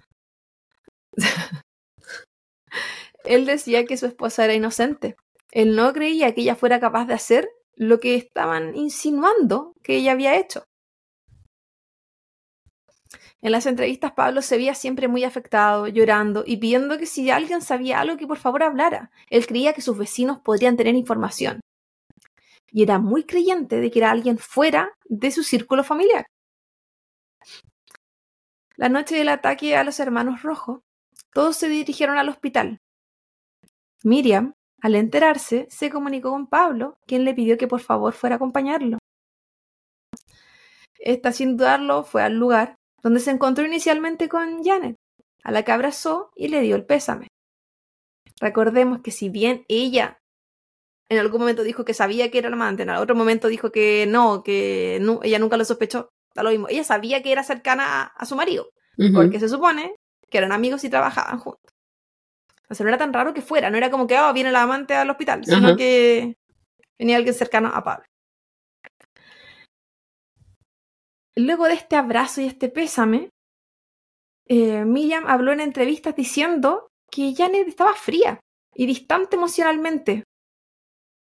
Él decía que su esposa era inocente. Él no creía que ella fuera capaz de hacer lo que estaban insinuando que ella había hecho. En las entrevistas Pablo se veía siempre muy afectado, llorando y pidiendo que si alguien sabía algo que por favor hablara. Él creía que sus vecinos podrían tener información. Y era muy creyente de que era alguien fuera de su círculo familiar. La noche del ataque a los hermanos rojos, todos se dirigieron al hospital. Miriam, al enterarse, se comunicó con Pablo, quien le pidió que por favor fuera a acompañarlo. Esta, sin dudarlo, fue al lugar donde se encontró inicialmente con Janet, a la que abrazó y le dio el pésame. Recordemos que si bien ella en algún momento dijo que sabía que era la amante, en otro momento dijo que no, que ella nunca lo sospechó, da lo mismo. Ella sabía que era cercana a, a su marido, porque se supone que eran amigos y trabajaban juntos. O sea, no era tan raro que fuera, no era como que, oh, viene la amante al hospital, sino que venía alguien cercano a Pablo. Luego de este abrazo y este pésame, eh, Miriam habló en entrevistas diciendo que Janet estaba fría y distante emocionalmente,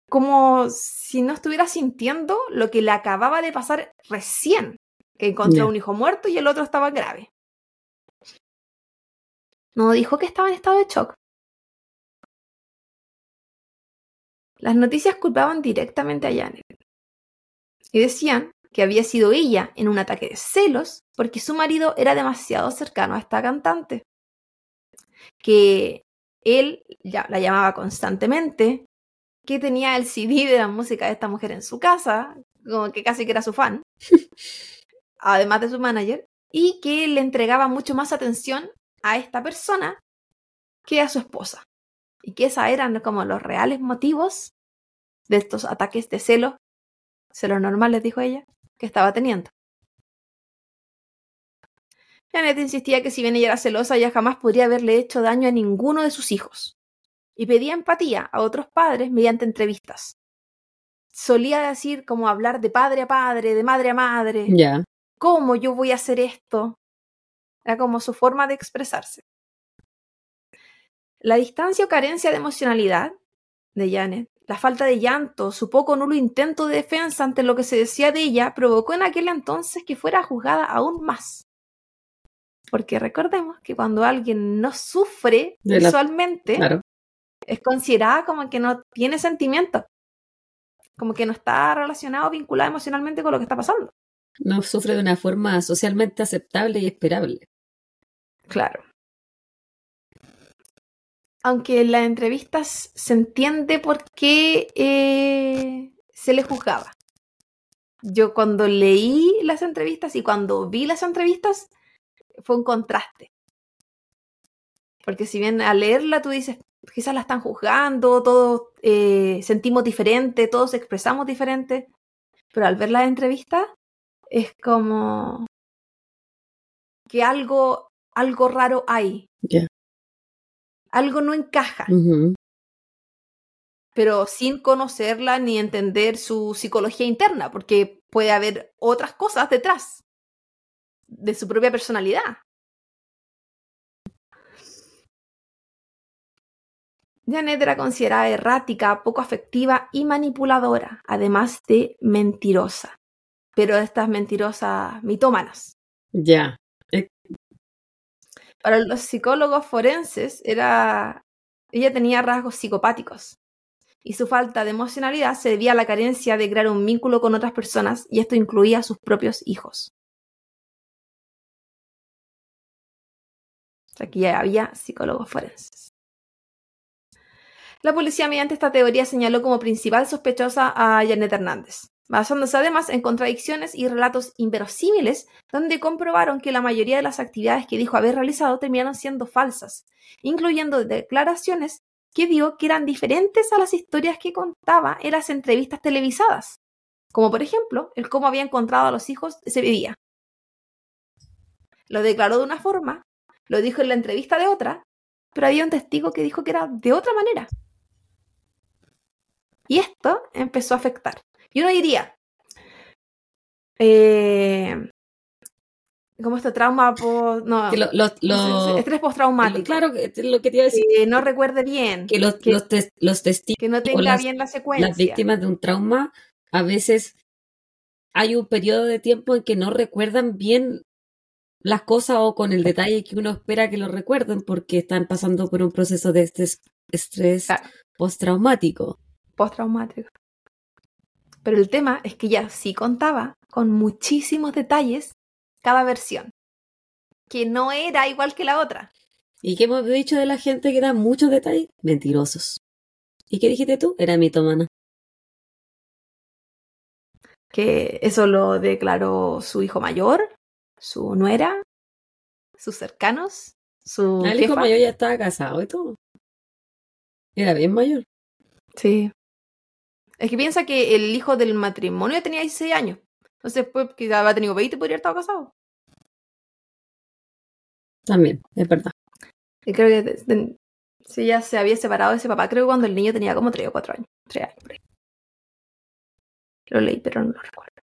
como si no estuviera sintiendo lo que le acababa de pasar recién, que encontró Ya. un hijo muerto y el otro estaba grave. No dijo que estaba en estado de shock. Las noticias culpaban directamente a Janet y decían que había sido ella en un ataque de celos porque su marido era demasiado cercano a esta cantante, que él ya la llamaba constantemente, que tenía el CD de la música de esta mujer en su casa, como que casi que era su fan, además de su manager, y que le entregaba mucho más atención a esta persona que a su esposa. Y que esos eran como los reales motivos de estos ataques de celos, celos normales, dijo ella, que estaba teniendo. Janet insistía que si bien ella era celosa, ella jamás podría haberle hecho daño a ninguno de sus hijos. Y pedía empatía a otros padres mediante entrevistas. Solía decir como hablar de padre a padre, de madre a madre. Ya. ¿Cómo yo voy a hacer esto? Era como su forma de expresarse. La distancia o carencia de emocionalidad de Janet, la falta de llanto, su poco nulo intento de defensa ante lo que se decía de ella, provocó en aquel entonces que fuera juzgada aún más. Porque recordemos que cuando alguien no sufre la- visualmente, Claro. es considerada como que no tiene sentimientos, como que no está relacionado, vinculado emocionalmente con lo que está pasando. No sufre de una forma socialmente aceptable y esperable. Claro. Aunque en las entrevistas se entiende por qué eh, se le juzgaba. Yo cuando leí las entrevistas y cuando vi las entrevistas fue un contraste. Porque si bien al leerla tú dices, quizás la están juzgando, todos eh, sentimos diferente, todos expresamos diferente, pero al ver las entrevistas es como que algo, algo raro hay. Algo no encaja, pero sin conocerla ni entender su psicología interna, porque puede haber otras cosas detrás de su propia personalidad. Janet era considerada errática, poco afectiva y manipuladora, además de mentirosa. Pero estas mentirosas mitómanas. Ya. Para los psicólogos forenses era ella tenía rasgos psicopáticos y su falta de emocionalidad se debía a la carencia de crear un vínculo con otras personas y esto incluía a sus propios hijos. Aquí ya había psicólogos forenses. La policía mediante esta teoría señaló como principal sospechosa a Janet Hernández, basándose además en contradicciones y relatos inverosímiles donde comprobaron que la mayoría de las actividades que dijo haber realizado terminaron siendo falsas, incluyendo declaraciones que dio que eran diferentes a las historias que contaba en las entrevistas televisadas, como por ejemplo el cómo había encontrado a los hijos ese día. Lo declaró de una forma, lo dijo en la entrevista de otra, pero había un testigo que dijo que era de otra manera. Y esto empezó a afectar. Y uno diría, eh, como este trauma por, no, lo- lo- lo- estrés postraumático, claro, lo que te iba a decir, que no recuerde bien, que los, que- los, tes- los testigos, que no tenga las- bien la secuencia. las víctimas de un trauma, a veces hay un periodo de tiempo en que no recuerdan bien las cosas o con el detalle que uno espera que lo recuerden porque están pasando por un proceso de estrés, estrés Claro. postraumático. postraumático. Pero el tema es que ya sí contaba con muchísimos detalles cada versión, que no era igual que la otra. ¿Y qué hemos dicho de la gente que da muchos detalles? Mentirosos. ¿Y qué dijiste tú? Era mitomana. Que eso lo declaró su hijo mayor, su nuera, sus cercanos, su Ah, El hijo mayor ya estaba casado y todo. Era bien mayor. Sí. Es que piensa que el hijo del matrimonio tenía 16 años. Entonces, pues, quizás había tenido 20 y podría haber estado casado. También, es verdad. Y creo que de- de- si ella se había separado de ese papá, creo que cuando el niño tenía como 3 o 4 años. 3 años, por ahí. Lo leí, pero no lo recuerdo.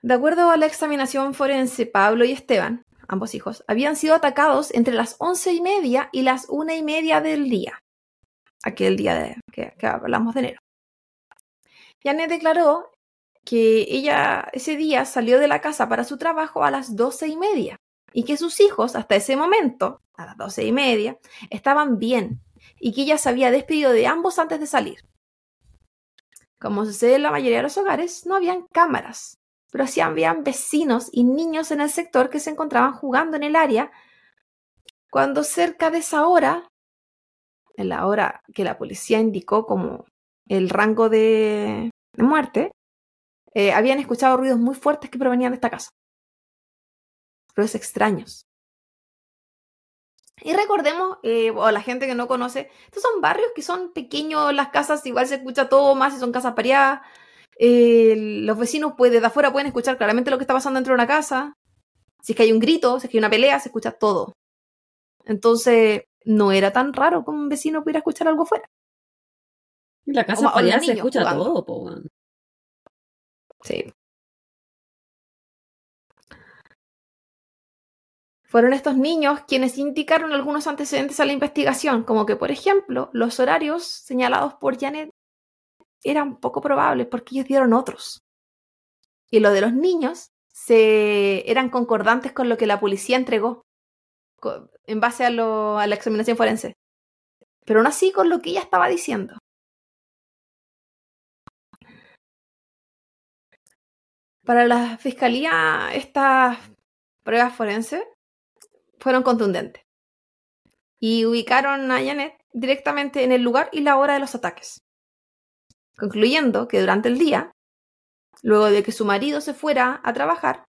De acuerdo a la examinación forense, Pablo y Esteban, ambos hijos, habían sido atacados entre las once y media y las una y media del día. Aquel día de, que, hablamos de enero. Janet declaró que ella ese día salió de la casa para su trabajo a las doce y media y que sus hijos hasta ese momento, a las doce y media, estaban bien y que ella se había despedido de ambos antes de salir. Como sucede en la mayoría de los hogares, no habían cámaras, pero sí habían vecinos y niños en el sector que se encontraban jugando en el área cuando cerca de esa hora, en la hora que la policía indicó como el rango de, muerte, eh, habían escuchado ruidos muy fuertes que provenían de esta casa. Ruidos extraños. Y recordemos, eh, o la gente que no conoce, estos son barrios que son pequeños, las casas igual se escucha todo más, si son casas pareadas. Los vecinos pues, desde afuera pueden escuchar claramente lo que está pasando dentro de una casa. Si es que hay un grito, si es que hay una pelea, se escucha todo. Entonces, no era tan raro que un vecino pudiera escuchar algo afuera. Y la casa para se escucha jugando. todo, po, weón. Sí. Fueron estos niños quienes indicaron algunos antecedentes a la investigación, como que, por ejemplo, los horarios señalados por Janet eran poco probables porque ellos dieron otros. Y lo de los niños se eran concordantes con lo que la policía entregó en base a, la examinación forense. Pero aún así con lo que ella estaba diciendo. Para la fiscalía, estas pruebas forenses fueron contundentes y ubicaron a Janet directamente en el lugar y la hora de los ataques, concluyendo que durante el día, luego de que su marido se fuera a trabajar,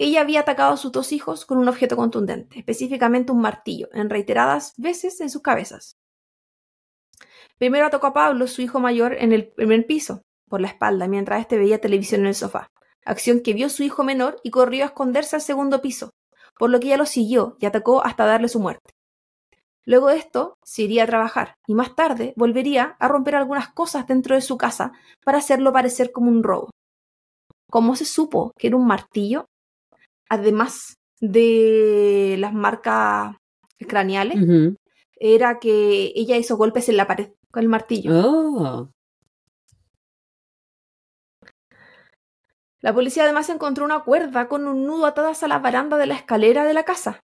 ella había atacado a sus dos hijos con un objeto contundente, específicamente un martillo, en reiteradas veces en sus cabezas. Primero atacó a Pablo, su hijo mayor, en el primer piso, por la espalda, mientras éste veía televisión en el sofá, acción que vio su hijo menor y corrió a esconderse al segundo piso, por lo que ella lo siguió y atacó hasta darle su muerte. Luego de esto, se iría a trabajar y más tarde volvería a romper algunas cosas dentro de su casa para hacerlo parecer como un robo. ¿Cómo se supo que era un martillo? Además de las marcas craneales, era que ella hizo golpes en la pared con el martillo. Oh. La policía además encontró una cuerda con un nudo atadas a la baranda de la escalera de la casa,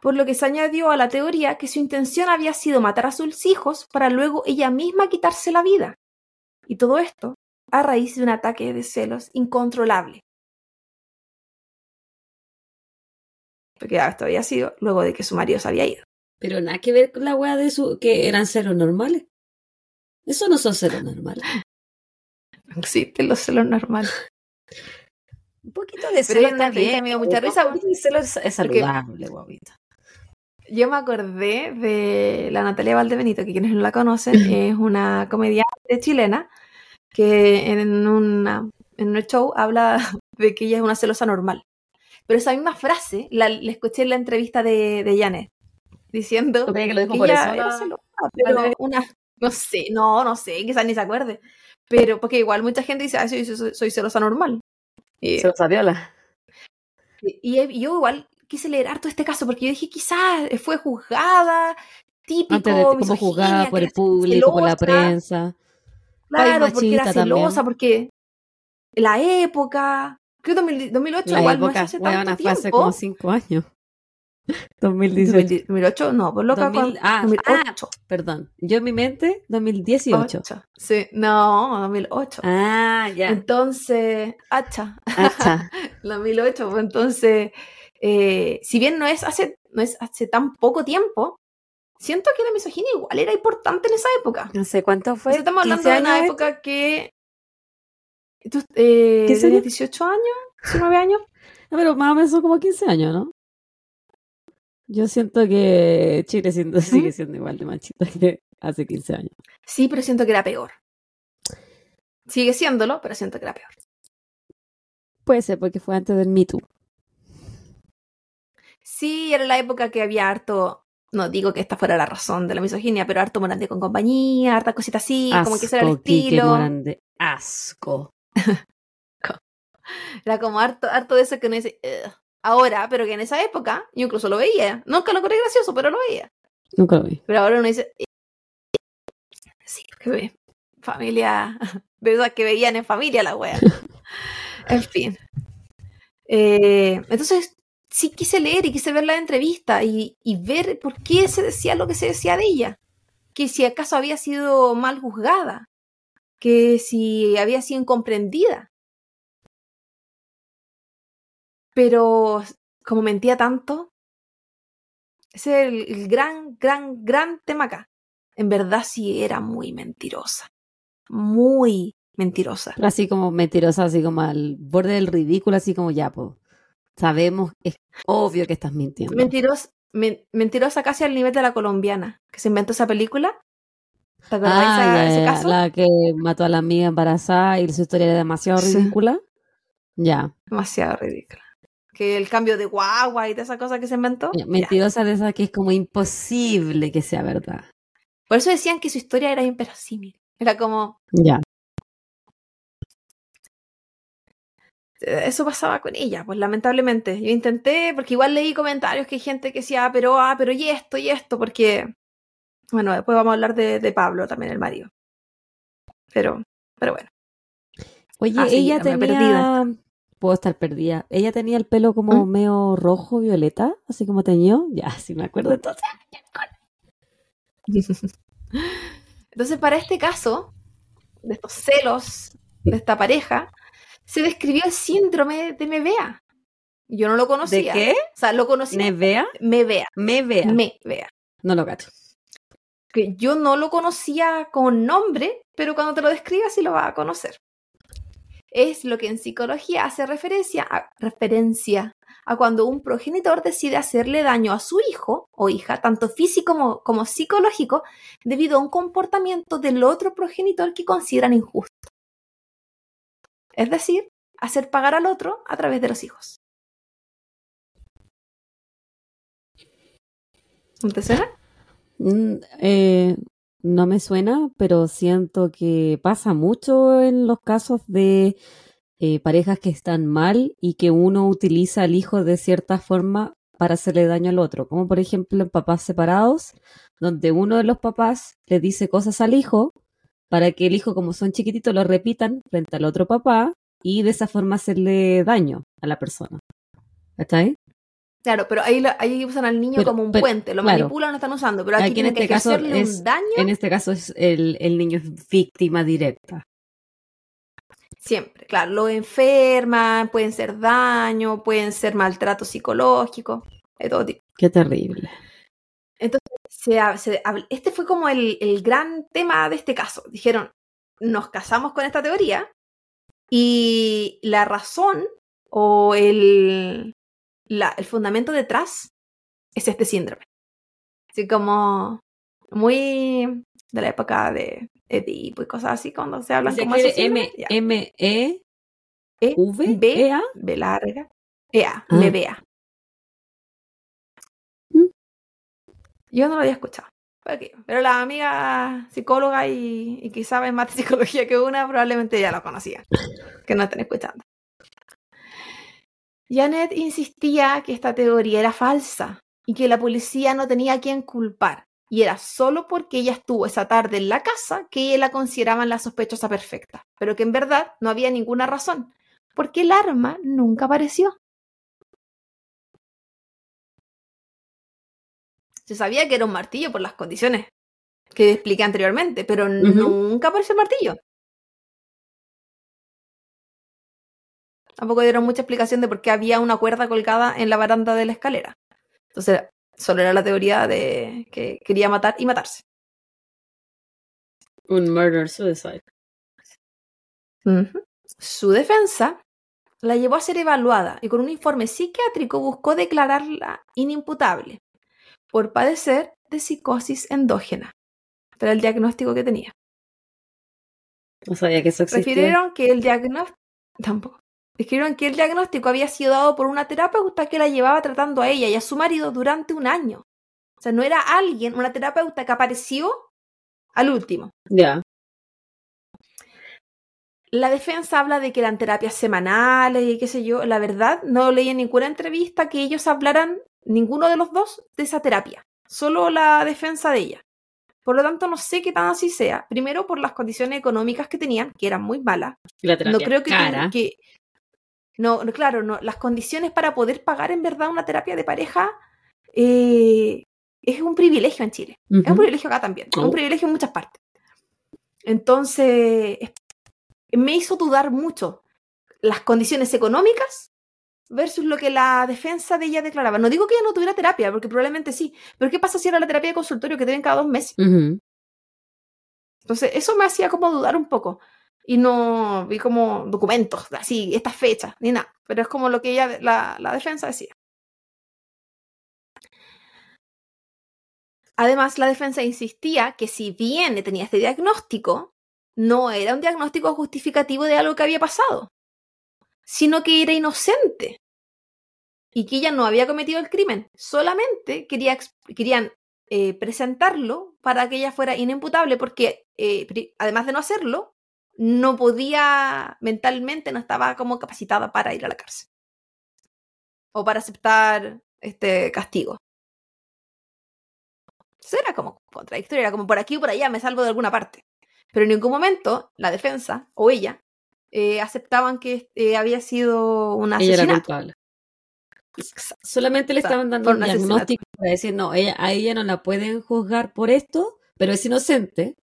por lo que se añadió a la teoría que su intención había sido matar a sus hijos para luego ella misma quitarse la vida. Y todo esto a raíz de un ataque de celos incontrolable. Porque esto había sido luego de que su marido se había ido. Pero nada que ver con la weá de su que eran ceros normales. Eso no son ceros normales. No existen los celos normales. Un poquito de celos bien. me dio mucha risa, Un poquito de celos es saludable, guavita. Yo me acordé de la Natalia Valdebenito, que quienes no la conocen, es una comediante chilena que en, una, en un show habla de que ella es una celosa normal. Pero esa misma frase la, la escuché en la entrevista de, de Janet, diciendo ¿Tú crees que lo dijo que por ella eso? era celosa, pero Valdebenito? una, no sé, no, no sé, quizás ni se acuerde. Pero porque igual mucha gente dice, ah, sí, soy, soy celosa normal. Y, Se lo sabiola. y, y yo igual quise leer harto este caso porque yo dije, quizás fue juzgada, típico, Antes de como juzgada por el público, por la celosa. prensa. Claro, porque era machista también. celosa, porque la época, creo que 2000 2008 La igual no es época, hace tanto fue hace tiempo. como cinco años. 2018. 2008, no, por loca, 2000 con- ah, 2008. Perdón. Yo en mi mente, 2018. Ocho. Sí, no, 2008. Ah, ya. Entonces, hacha, Hacha. 2008, pues entonces, eh, si bien no es hace, no es hace tan poco tiempo, siento que la misoginia igual era importante en esa época. No sé cuánto fue. estamos hablando 15 de una época que... ¿Tú eh, 15 tenías años? 18 años? ¿19 años? No, pero más o menos son como 15 años, ¿no? Yo siento que Chile siendo, sigue siendo igual de machista que hace 15 años. Sí, pero siento que era peor. Sigue siéndolo, pero siento que era peor. Puede ser porque fue antes del Me Too. Sí, era la época que había harto, no digo que esta fuera la razón de la misoginia, pero harto Morandé con compañía, harta cosita así, como que ese era el estilo. Asco. Era como harto, harto de eso que uno dice, "Ugh". ahora, pero que en esa época yo incluso lo veía. Nunca lo encontré gracioso, pero lo veía. Nunca lo vi. Pero ahora uno dice, "Eh, sí, que ve. Familia, de esas que veían en familia la wea. en fin. Eh, entonces, sí quise leer y quise ver la entrevista y, y ver por qué se decía lo que se decía de ella. Que si acaso había sido mal juzgada, que si había sido incomprendida. Pero como mentía tanto, ese es el, el gran, gran, gran tema acá. En verdad sí era muy mentirosa. Muy mentirosa. Así como mentirosa, así como al borde del ridículo, así como ya, pues. Sabemos, es obvio que estás mintiendo. Mentirosa, men- mentirosa casi al nivel de la colombiana, que se inventó esa película. ¿Te Ah, ese ya, caso? la que mató a la amiga embarazada y su historia era demasiado Sí. ridícula. Ya. Demasiado ridícula. Que el cambio de guagua y de esa cosa que se inventó. Ya. Mentirosa de esa que es como imposible que sea verdad. Por eso decían que su historia era inverosímil. Era como, Ya. eh, eso pasaba con ella, pues lamentablemente. Yo intenté, porque igual leí comentarios que hay gente que decía, ah, pero, ah, pero y esto, y esto, porque, bueno, después vamos a hablar de, de Pablo también, el marido. Pero, pero bueno. Oye, ella tenía. Puedo estar perdida. Ella tenía el pelo como ¿Mm? medio rojo, violeta, así como teñido. Ya, sí me acuerdo entonces. Entonces, para este caso, de estos celos de esta pareja, se describió el síndrome de Mevea. Yo no lo ¿De conocía. qué? O sea, lo conocía. ¿Nevea? Mevea. Me vea. Mevea. No lo cacho. Que yo no lo conocía con nombre, pero cuando te lo describa sí lo vas a conocer. Es lo que en psicología hace referencia a, referencia a cuando un progenitor decide hacerle daño a su hijo o hija, tanto físico como, como psicológico, debido a un comportamiento del otro progenitor que consideran injusto. Es decir, hacer pagar al otro a través de los hijos. ¿No te suena? Mm, eh, no me suena, pero siento que pasa mucho en los casos de eh, parejas que están mal y que uno utiliza al hijo de cierta forma para hacerle daño al otro, como por ejemplo en papás separados, donde uno de los papás le dice cosas al hijo para que el hijo, como son chiquititos, lo repitan frente al otro papá y de esa forma hacerle daño a la persona. ¿Está ahí? Claro, pero ahí, ahí usan al niño Pero- como un pero- puente, lo claro. manipulan, lo están usando, pero aquí, Aquí en tienen que este caso es- un daño En este caso es el, el niño es víctima directa. siempre. Claro, lo enferman, pueden ser daño, pueden ser maltrato psicológico, de todo tipo. Qué terrible. Se ha- se habl- este fue como el, el gran tema de este caso. Dijeron, nos casamos con esta teoría y la razón o el, la- el fundamento detrás es este síndrome. Así como muy de la época de Edipo y cosas así, cuando se hablan como esos M. M, E, E, V, B, E, A. B larga, EA, Ah. me vea. Mm. Yo no lo había escuchado. Pero, la amiga psicóloga y, y que sabe más de psicología que una probablemente ya lo conocía. Que no estén escuchando. Janet insistía que esta teoría era falsa y que la policía no tenía a quien culpar. Y era solo porque ella estuvo esa tarde en la casa que la consideraban la sospechosa perfecta. Pero que en verdad no había ninguna razón porque el arma nunca apareció. Se sabía que era un martillo por las condiciones que expliqué anteriormente, pero nunca apareció el martillo. Tampoco dieron mucha explicación de por qué había una cuerda colgada en la baranda de la escalera. Entonces, solo era la teoría de que quería matar y matarse. Un murder suicide. Ujú. Su defensa la llevó a ser evaluada y con un informe psiquiátrico buscó declararla inimputable por padecer de psicosis endógena. Era el diagnóstico que tenía. No sabía que eso existía. Refirieron que el diagnóstico... Tampoco. Escribieron que el diagnóstico había sido dado por una terapeuta que la llevaba tratando a ella y a su marido durante un año. O sea, no era alguien, una terapeuta que apareció al último. Ya. La defensa habla de que eran terapias semanales y qué sé yo. La verdad, no leí en ninguna entrevista que ellos hablaran, ninguno de los dos, de esa terapia. Solo la defensa de ella. Por lo tanto, no sé qué tan así sea. Primero, por las condiciones económicas que tenían, que eran muy malas. La terapia No creo que, cara. que- no, no, claro, no. Las condiciones para poder pagar en verdad una terapia de pareja eh, es un privilegio en Chile. Es un privilegio acá también. Es Oh. un privilegio en muchas partes. Entonces, es- me hizo dudar mucho las condiciones económicas versus lo que la defensa de ella declaraba. No digo que ella no tuviera terapia, porque probablemente sí. Pero ¿qué pasa si era la terapia de consultorio que te ven cada dos meses? Entonces, eso me hacía como dudar un poco. Y no vi como documentos, así, estas fechas, ni nada. Pero es como lo que ella, la, la defensa decía. Además, la defensa insistía que si bien tenía este diagnóstico, no era un diagnóstico justificativo de algo que había pasado, sino que era inocente y que ella no había cometido el crimen. Solamente quería, querían eh, presentarlo para que ella fuera inimputable porque, eh, además de no hacerlo, no podía mentalmente, no estaba como capacitada para ir a la cárcel o para aceptar este castigo. Eso era como contradictorio, era como por aquí o por allá, me salvo de alguna parte. Pero en ningún momento la defensa o ella eh, aceptaban que eh, había sido un Ella era culpable. Exacto. Solamente le estaban dando un un diagnóstico para decir, no, ella, a ella no la pueden juzgar por esto, pero es inocente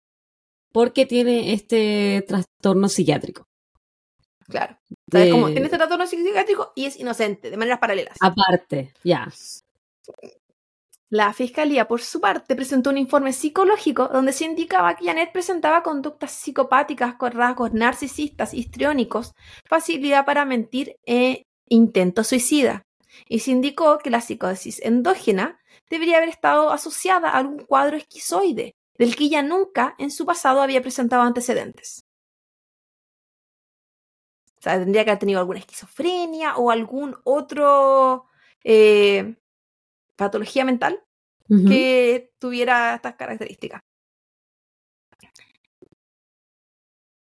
porque tiene este trastorno psiquiátrico. Claro. Como tiene este trastorno psiquiátrico y es inocente, de maneras paralelas. Aparte, ya. La fiscalía, por su parte, presentó un informe psicológico donde se indicaba que Janet presentaba conductas psicopáticas con rasgos narcisistas, histriónicos, facilidad para mentir e intento suicida. Y se indicó que la psicosis endógena debería haber estado asociada a algún cuadro esquizoide, del que ella nunca en su pasado había presentado antecedentes. O sea, tendría que haber tenido alguna esquizofrenia o algún otro eh, patología mental que tuviera estas características.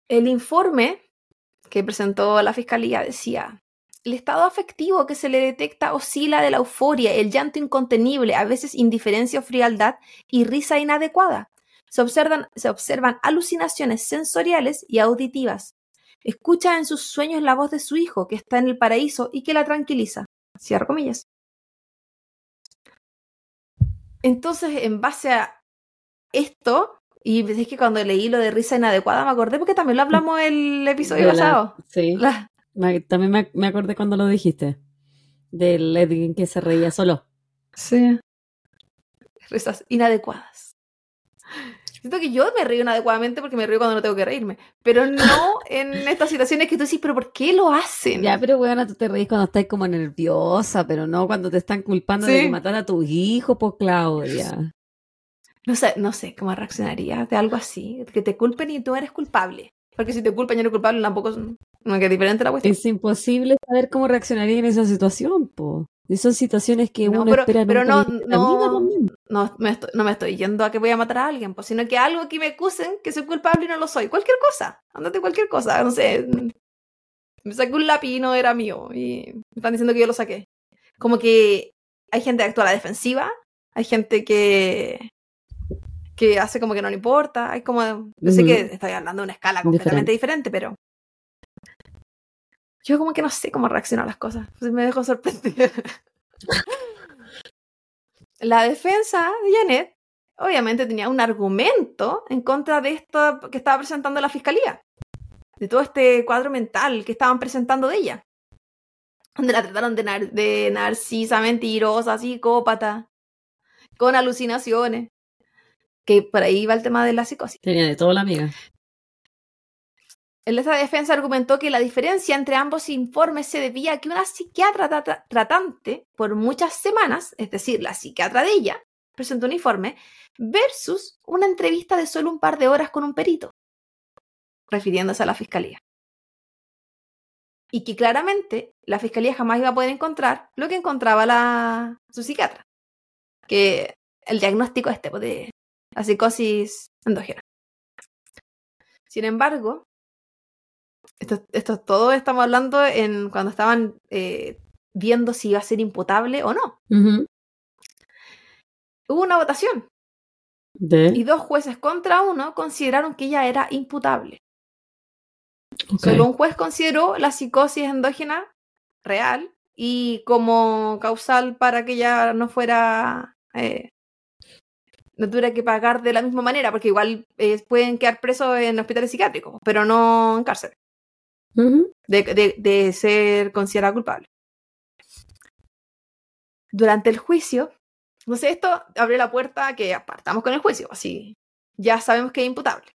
El informe que presentó la fiscalía decía, el estado afectivo que se le detecta oscila de la euforia, el llanto incontenible, a veces indiferencia o frialdad y risa inadecuada. Se observan, se observan alucinaciones sensoriales y auditivas. Escucha en sus sueños la voz de su hijo que está en el paraíso y que la tranquiliza. Cierro comillas. Entonces, en base a esto, y es que cuando leí lo de risa inadecuada me acordé porque también lo hablamos el episodio la- pasado. Sí. La- Me- también me, me acordé cuando lo dijiste. Del Edwin que se reía solo. Sí. Risas inadecuadas. Siento que yo me río inadecuadamente porque me río cuando no tengo que reírme. Pero no en estas situaciones que tú dices, pero ¿por qué lo hacen? Ya, pero bueno, tú te reís cuando estás como nerviosa, pero no cuando te están culpando de Sí. mataste a tu hijo, pues Claudia. No sé, no sé cómo reaccionaría de algo así. Que te culpen y tú eres culpable. Porque si te culpan y eres culpable, tampoco es no, que es diferente la cuestión. Es imposible saber cómo reaccionaría en esa situación, po. Y son situaciones que No, uno pero- espera pero nunca no- no- también. No me, estoy, no me estoy yendo a que voy a matar a alguien, pues, sino que algo que me acusen que soy culpable y no lo soy. Cualquier cosa. Ándate cualquier cosa. No sé. Me saqué un lápiz y no era mío. Y me están diciendo que yo lo saqué. Como que hay gente que actúa a la defensiva. Hay gente que que hace como que no le importa. Hay como. Yo sé que estoy hablando de una escala completamente diferente, pero. Yo como que no sé cómo reaccionar a las cosas. Pues me dejo sorprender. La defensa de Janet obviamente tenía un argumento en contra de esto que estaba presentando la fiscalía. De todo este cuadro mental que estaban presentando de ella. Donde la trataron de, nar- de narcisa, mentirosa, psicópata, con alucinaciones. Que por ahí va el tema de la psicosis. Tenía de todo la amiga. En esta defensa argumentó que la diferencia entre ambos informes se debía a que una psiquiatra trata- tratante por muchas semanas, es decir, la psiquiatra de ella, presentó un informe, versus una entrevista de solo un par de horas con un perito, refiriéndose a la fiscalía. y que claramente la fiscalía jamás iba a poder encontrar lo que encontraba la, su psiquiatra, que el diagnóstico este de la psicosis endógena. Sin embargo, esto, esto todo estamos hablando en cuando estaban eh, viendo si iba a ser imputable o no. Hubo una votación De. y dos jueces contra uno consideraron que ella era imputable. ok. Solo un juez consideró la psicosis endógena real y como causal para que ella no fuera, eh, no tuviera que pagar de la misma manera, porque igual eh, pueden quedar presos en hospitales psiquiátricos, pero no en cárcel, De, de- de ser considerada culpable. Durante el juicio, no sé, esto abre la puerta a que apartamos con el juicio, así ya sabemos que es imputable.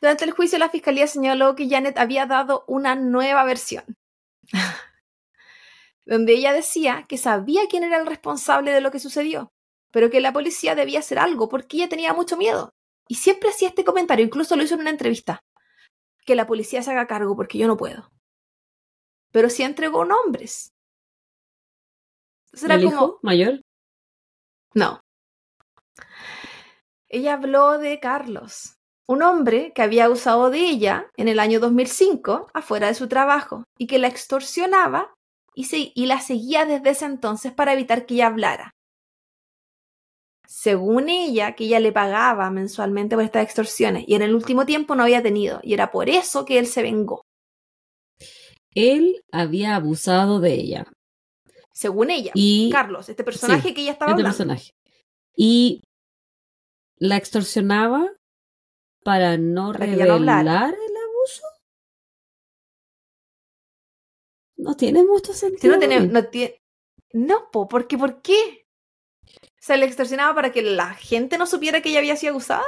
Durante el juicio, la fiscalía señaló que Janet había dado una nueva versión, donde ella decía que sabía quién era el responsable de lo que sucedió, pero que la policía debía hacer algo porque ella tenía mucho miedo. Y siempre hacía este comentario, incluso lo hizo en una entrevista, que la policía se haga cargo porque yo no puedo. Pero sí entregó nombres. Era ¿El como, hijo mayor? no. Ella habló de Carlos, un hombre que había usado de ella en el año 2005 afuera de su trabajo y que la extorsionaba y, se- y la seguía desde ese entonces para evitar que ella hablara. Según ella, que ella le pagaba mensualmente por estas extorsiones y en el último tiempo no había tenido y era por eso que él se vengó. Él había abusado de ella. Según ella, Y Carlos, este personaje sí, que ella estaba este hablando. personaje. Y la extorsionaba para no Para no revelar el abuso. No tiene mucho Si sentido. no tiene, no tiene. No, po, porque ¿por qué? ¿Se le extorsionaba para que la gente no supiera que ella había sido abusada?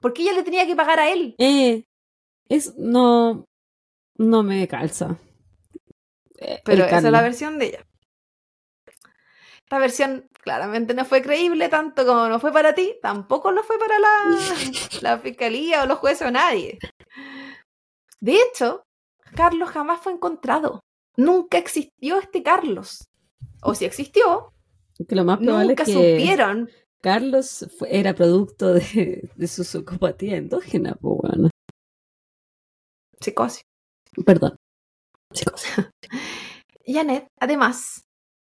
¿Por qué ella le tenía que pagar a él? Eh, es no no me calza. Eh, Pero esa es la versión de ella. Esta versión claramente no fue creíble tanto como no fue para ti, tampoco lo fue para la, la fiscalía o los jueces o nadie. De hecho, Carlos jamás fue encontrado. Nunca existió este Carlos. O si existió, Que lo más probable nunca es que supieron Carlos fue- era producto de, de su psicopatía endógena, pues bueno. psicosis. Perdón. Psicosis. Janet, además,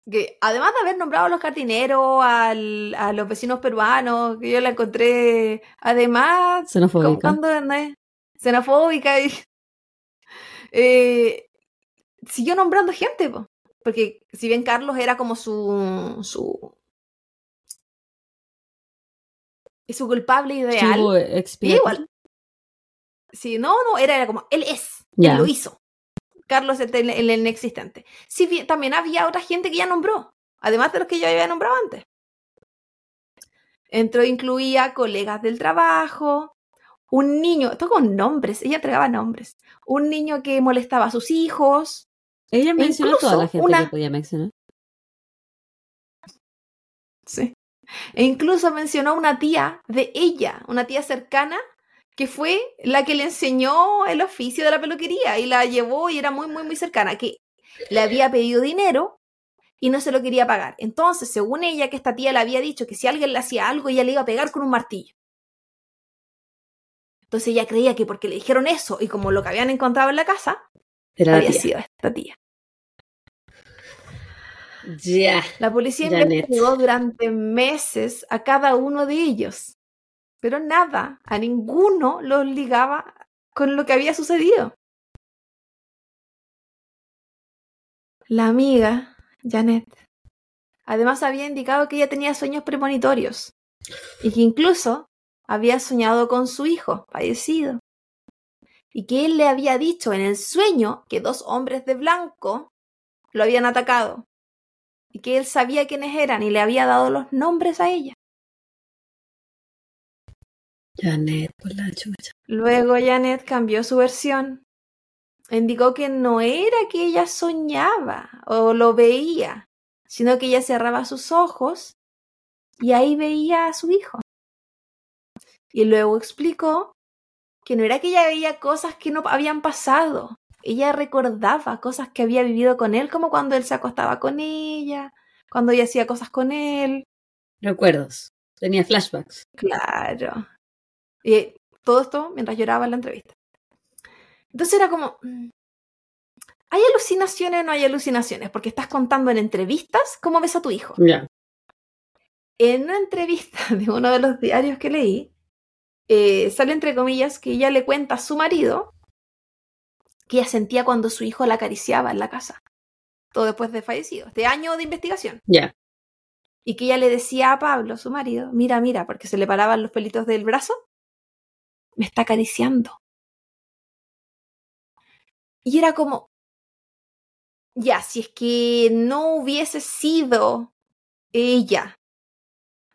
que además de haber nombrado a los jardineros, al- a los vecinos peruanos, que yo la encontré, además, Xenofóbica. xenofóbica, y, eh, siguió nombrando gente, po. Porque si bien Carlos era como su, su, su culpable ideal, expiatorio. igual. Sí, no, no, era, era como, él es, él lo hizo. Carlos el, el inexistente. Sí, bien, también había otra gente que ya nombró, además de los que yo había nombrado antes. Entró, incluía colegas del trabajo, un niño, esto con nombres, ella entregaba nombres, un niño que molestaba a sus hijos, Ella mencionó a toda la gente una- que podía mencionar. sí. E incluso mencionó una tía de ella, una tía cercana, que fue la que le enseñó el oficio de la peluquería y la llevó y era muy, muy, muy cercana, que le había pedido dinero y no se lo quería pagar. Entonces, según ella, que esta tía le había dicho que si alguien le hacía algo, ella le iba a pegar con un martillo. Entonces ella creía que porque le dijeron eso y como lo que habían encontrado en la casa, Era la había tía. sido esta tía. Ya. La policía Janet. investigó durante meses a cada uno de ellos, pero nada, a ninguno los ligaba con lo que había sucedido. La amiga, Janet, además había indicado que ella tenía sueños premonitorios y que incluso había soñado con su hijo fallecido y que él le había dicho en el sueño que dos hombres de blanco lo habían atacado y que él sabía quiénes eran y le había dado los nombres a ella. Janet, por la chucha. Luego Janet cambió su versión. Indicó que no era que ella soñaba o lo veía, sino que ella cerraba sus ojos y ahí veía a su hijo. Y luego explicó que no era que ella veía cosas que no habían pasado. Ella recordaba cosas que había vivido con él, como cuando él se acostaba con ella, cuando ella hacía cosas con él. Recuerdos. Tenía flashbacks. Claro. Y todo esto mientras lloraba en la entrevista. Entonces era como, mm, ¿hay alucinaciones o no hay alucinaciones? Porque estás contando en entrevistas cómo ves a tu hijo. Ya. En una entrevista de uno de los diarios que leí, eh, sale entre comillas que ella le cuenta a su marido que ella sentía cuando su hijo la acariciaba en la casa, todo después de fallecido, este año de investigación. Ya. Y que ella le decía a Pablo, su marido, mira, mira, porque se le paraban los pelitos del brazo, me está acariciando. Y era como, ya, si es que no hubiese sido ella,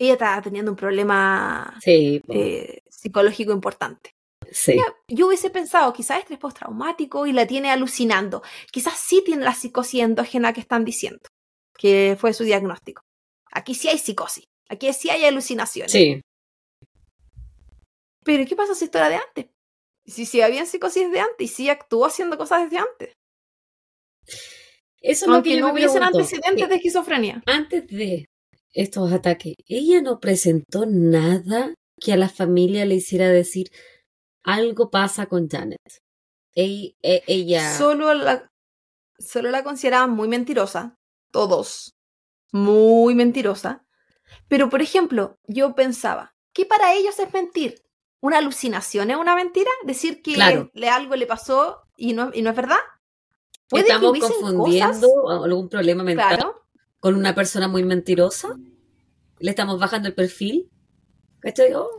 ella estaba teniendo un problema Sí. eh, psicológico importante. sí. Yo hubiese pensado, quizás estrés postraumático y la tiene alucinando. Quizás sí tiene la psicosis endógena que están diciendo, que fue su diagnóstico. Aquí sí hay psicosis, aquí sí hay alucinaciones. Sí. Pero ¿qué pasa si esto era de antes? Si sí había psicosis de antes y sí actuó haciendo cosas desde antes. Eso es lo Aunque que yo no me hubiesen pregunto. antecedentes de esquizofrenia. Antes de estos ataques, ella no presentó nada que a la familia le hiciera decir algo pasa con Janet. E- Ella, Solo la, solo la consideraban muy mentirosa. Todos. Muy mentirosa. Pero, por ejemplo, yo pensaba, ¿qué para ellos es mentir? ¿Una alucinación es una mentira? ¿Decir que Claro. le, algo le pasó y no, y no es verdad? Puede estamos confundiendo cosas- algún problema mental Claro. Con una persona muy mentirosa. Le estamos bajando el perfil. ¿Cachai? Oh,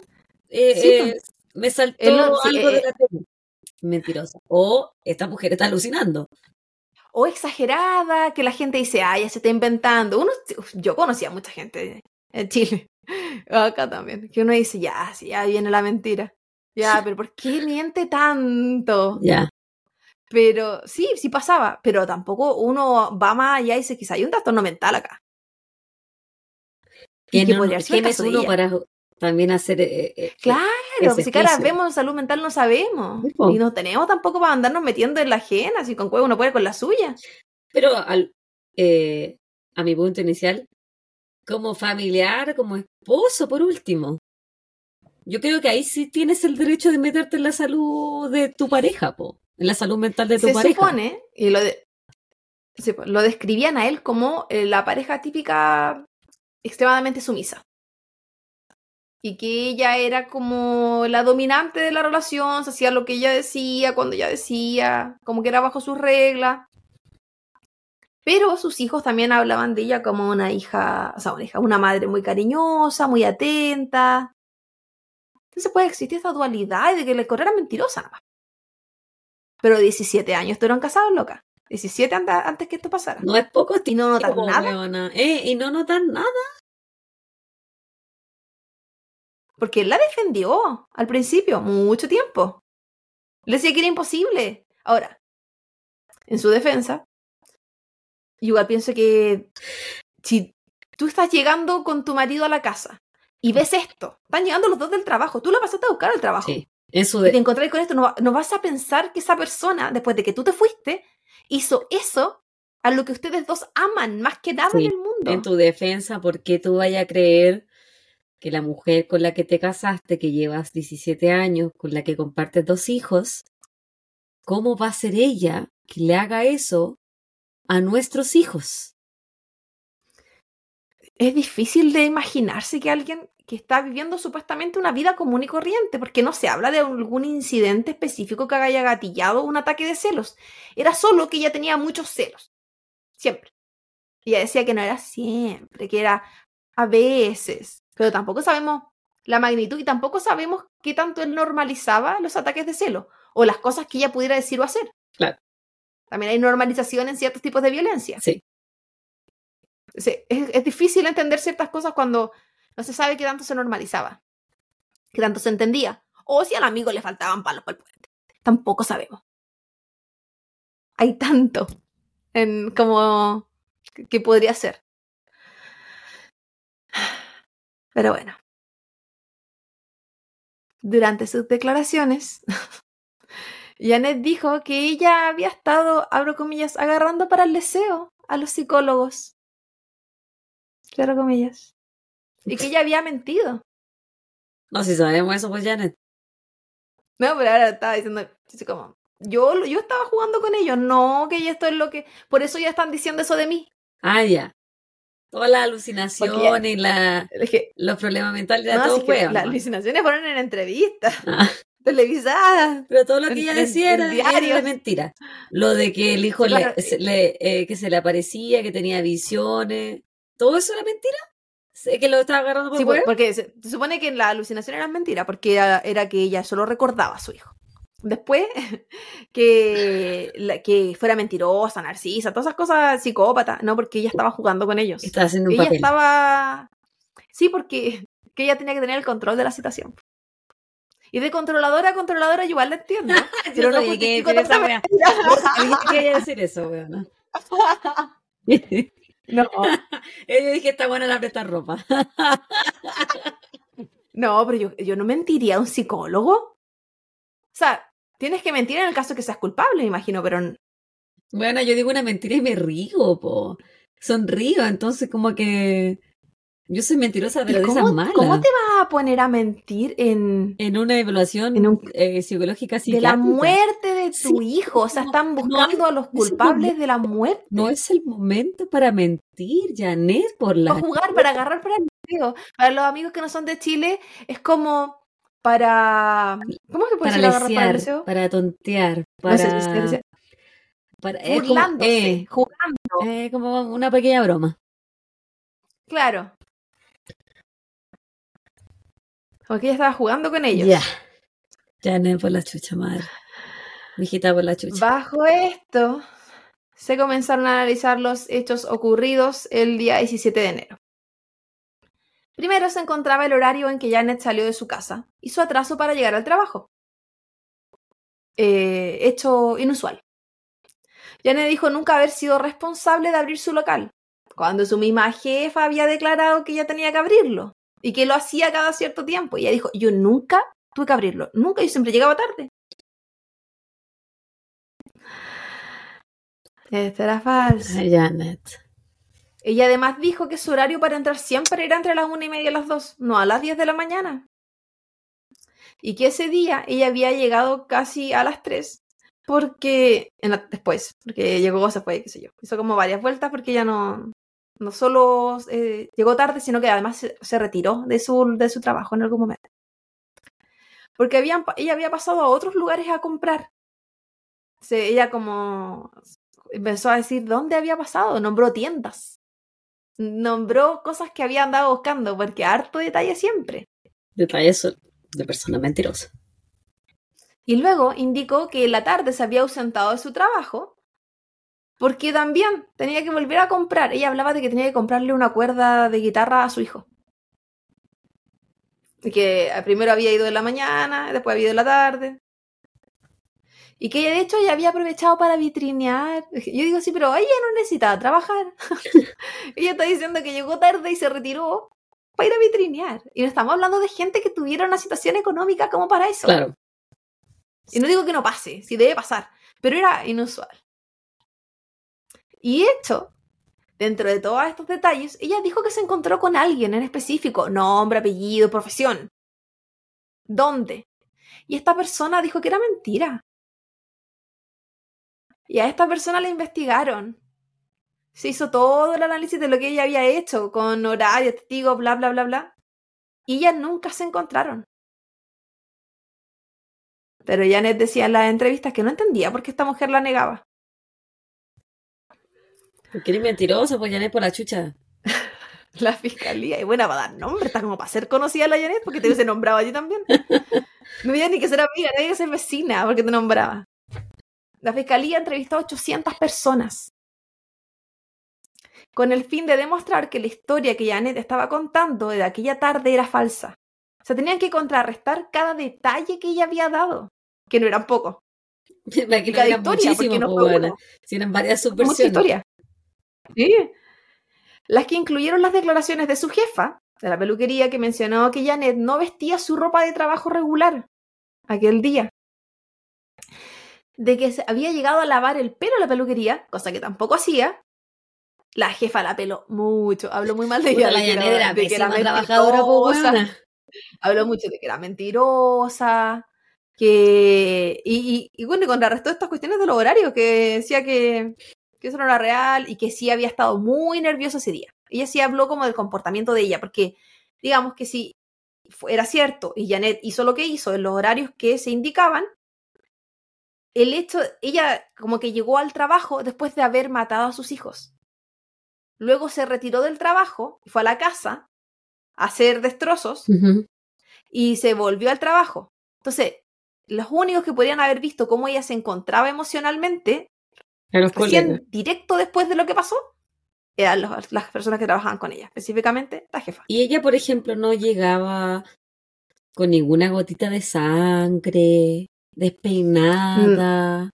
eh, Sí, eh, me saltó algo de eh, la tele. Mentirosa. O esta mujer está alucinando. O exagerada, que la gente dice, ah, ya se está inventando. Uno, yo conocía a mucha gente en Chile, acá también, que uno dice, ya, sí, ya viene la mentira. Ya, pero ¿por qué miente tanto? Ya. Pero sí, sí pasaba, pero tampoco uno va más allá y dice, quizá hay un trastorno mental acá. Y ¿Quién, que no- podría quién es uno para también hacer eh, eh, Claro, ese si cara juicio? vemos salud mental no sabemos. Y no tenemos tampoco para andarnos metiendo en la ajena, si con cueva uno puede con la suya. Pero al, eh, a mi punto inicial, como familiar, como esposo, por último. Yo creo que ahí sí tienes el derecho de meterte en la salud de tu pareja, po. En la salud mental de tu Se pareja. supone, y lo, de- lo describían a él como eh, la pareja típica extremadamente sumisa. Y que ella era como la dominante de la relación, se hacía lo que ella decía, cuando ella decía, como que era bajo sus reglas. Pero sus hijos también hablaban de ella como una hija, o sea, una hija, una madre muy cariñosa, muy atenta. Entonces puede existir esta dualidad de que la correa era mentirosa nada más. Pero 17 años estuvieron casados, loca. 17 an- antes que esto pasara. No es poco Y no notas tiempo, nada, weona. Eh, y no notas nada. porque él la defendió al principio, mucho tiempo. Le decía que era imposible. Ahora, en su defensa, igual pienso que si tú estás llegando con tu marido a la casa y ves esto, están llegando los dos del trabajo, tú la pasaste a buscar al trabajo. Sí. En su y te de- encontrás con esto, no, no vas a pensar que esa persona, después de que tú te fuiste, hizo eso a lo que ustedes dos aman más que nada Sí, en el mundo. en tu defensa, ¿por qué tú vayas a creer que la mujer con la que te casaste, que llevas 17 años, con la que compartes dos hijos, cómo va a ser ella que le haga eso a nuestros hijos? Es difícil de imaginarse que alguien que está viviendo supuestamente una vida común y corriente, porque no se habla de algún incidente específico que haya gatillado un ataque de celos. Era solo que ella tenía muchos celos. Siempre. Ella decía que no era siempre, que era a veces. Pero tampoco sabemos la magnitud y tampoco sabemos qué tanto él normalizaba los ataques de celo o las cosas que ella pudiera decir o hacer. Claro. También hay normalización en ciertos tipos de violencia. Sí. Sí, es, es difícil entender ciertas cosas cuando no se sabe qué tanto se normalizaba, qué tanto se entendía, o si al amigo le faltaban palos para el puente. Tampoco sabemos. Hay tanto en como que- podría ser. Pero bueno. Durante sus declaraciones, Janet dijo que ella había estado, abro comillas, agarrando para el deseo a los psicólogos. Cierro comillas. Y que ella había mentido. No, si sabemos eso, pues Janet. No, pero ahora estaba diciendo, como, yo, yo estaba jugando con ellos, no, que esto es lo que, por eso ya están diciendo eso de mí. Ah, ya. Toda la alucinación y la, Es que, los problemas mentales era no, todo huevo, las alucinaciones fueron en entrevistas Ah, televisadas. Pero todo lo que En- ella en- decía en era, era de diarios. mentira. Lo de que el hijo Sí, le- claro. se, le, eh, que se le aparecía, que tenía visiones. ¿Todo eso era mentira? Que lo estaba agarrando por Sí, huevo. porque se, se supone que la alucinación era mentira, porque era, era que ella solo recordaba a su hijo. Después, que, la- que fuera mentirosa, narcisa, todas esas cosas psicópata, no, porque ella estaba jugando con ellos. Estaba haciendo un Ella papel. estaba... Sí, porque que ella tenía que tener el control de la situación. Y de controladora a controladora yo igual la entiendo. Yo pero no que decir esa que quería decir eso, weón. No, Yo dije, está buena la prestar ropa. no, pero yo, yo no mentiría a un psicólogo. O sea, tienes que mentir en el caso que seas culpable, me imagino, pero Bueno, yo digo una mentira y me río, po. Sonrío, entonces como que yo soy mentirosa, pero ¿y de cómo, esas malas. cómo te vas a poner a mentir en En una evaluación En un- eh, psicológica de la muerte de tu Sí, hijo? O sea, no, están no buscando a los es culpables de la muerte. No es el momento para mentir, Janet, por la... para jugar, para agarrar para el deseo. Para los amigos que no son de Chile, es como para. ¿Cómo se puede Para decir agarrar para para tontear, No para... sé, se dice para como, burlándose, eh, jugando. eh, como una pequeña broma. Claro. Porque ella estaba jugando con ellos. Ya. Janet por la chucha, madre. Mijita por la chucha. Bajo esto, se comenzaron a analizar los hechos ocurridos el día 17 de enero. Primero se encontraba el horario en que Janet salió de su casa y su atraso para llegar al trabajo. Eh, hecho inusual. Janet dijo nunca haber sido responsable de abrir su local, cuando su misma jefa había declarado que ella tenía que abrirlo y que lo hacía cada cierto tiempo. Y ella dijo, yo nunca tuve que abrirlo, nunca, yo siempre llegaba tarde. Esto era falso. Ay, Janet. Ella además dijo que su horario para entrar siempre era entre las una y media y las dos, no a las 10 de la mañana. Y que ese día ella había llegado casi a las 3 porque en la- después, porque llegó, se fue, qué sé yo. Hizo como varias vueltas porque ella no, no solo eh, llegó tarde, sino que además se, se retiró de su, de su trabajo en algún momento. Porque habían, ella había pasado a otros lugares a comprar. Se, ella como empezó a decir dónde había pasado, nombró tiendas nombró cosas que había andado buscando, porque harto detalle siempre. Detalles de persona mentirosa. Y luego indicó que en la tarde se había ausentado de su trabajo, porque también tenía que volver a comprar. Ella hablaba de que tenía que comprarle una cuerda de guitarra a su hijo. Y que primero había ido en la mañana, después había ido en la tarde. Y que ella, de hecho, ella había aprovechado para vitrinear. Yo digo, sí, pero ella no necesitaba trabajar. ella está diciendo que llegó tarde y se retiró para ir a vitrinear. Y no estamos hablando de gente que tuviera una situación económica como para eso. Claro. Y no digo que no pase, sí debe pasar, pero era inusual. Y hecho, dentro de todos estos detalles, ella dijo que se encontró con alguien en específico, nombre, apellido, profesión. ¿Dónde? Y esta persona dijo que era mentira. Y a esta persona la investigaron. Se hizo todo el análisis de lo que ella había hecho, con horarios, testigos, bla, bla, bla, bla. Y ellas nunca se encontraron. Pero Janet decía en las entrevistas que no entendía por qué esta mujer la negaba. Porque eres mentiroso, pues Janet por la chucha. La fiscalía, y buena para dar nombre, está como para ser conocida la Janet, porque te hubiese nombrado allí también. No había ni que ser amiga, nadie que ser vecina, porque te nombraba. La fiscalía entrevistó a 800 personas con el fin de demostrar que la historia que Janet estaba contando de aquella tarde era falsa. O sea, tenían que contrarrestar cada detalle que ella había dado, que no eran pocos. Cada historia, porque no pues, fue bueno. uno. Si eran varias Mucha subversiones. historia. Sí. Las que incluyeron las declaraciones de su jefa, de la peluquería que mencionó que Janet no vestía su ropa de trabajo regular aquel día. De que se había llegado a lavar el pelo a la peluquería, cosa que tampoco hacía. La jefa la peló mucho, habló muy mal de ella. La de Janet era de que era trabajadora. Habló mucho de que era mentirosa, que... Y, y, y bueno, y contrarrestó estas cuestiones de los horarios, que decía que, que eso no era real y que sí había estado muy nerviosa ese día. Ella sí habló como del comportamiento de ella, porque digamos que si era cierto y Janet hizo lo que hizo en los horarios que se indicaban, el hecho, ella como que llegó al trabajo después de haber matado a sus hijos. Luego se retiró del trabajo y fue a la casa a hacer destrozos y se volvió al trabajo. Entonces, los únicos que podrían haber visto cómo ella se encontraba emocionalmente, recién colegas. directo después de lo que pasó, eran los- las personas que trabajaban con ella, específicamente la jefa. Y ella, por ejemplo, no llegaba con ninguna gotita de sangre, despeinada.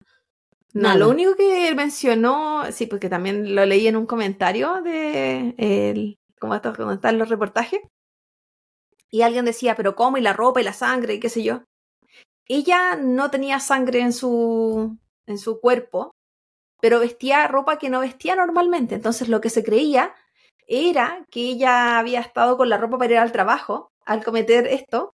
No, Nada. lo único que él mencionó, sí, porque también lo leí en un comentario de el, ¿cómo está, cómo están los reportajes? Y alguien decía, pero ¿cómo? Y la ropa y la sangre y qué sé yo. Ella no tenía sangre en su, en su cuerpo, pero vestía ropa que no vestía normalmente. Entonces lo que se creía era que ella había estado con la ropa para ir al trabajo al cometer esto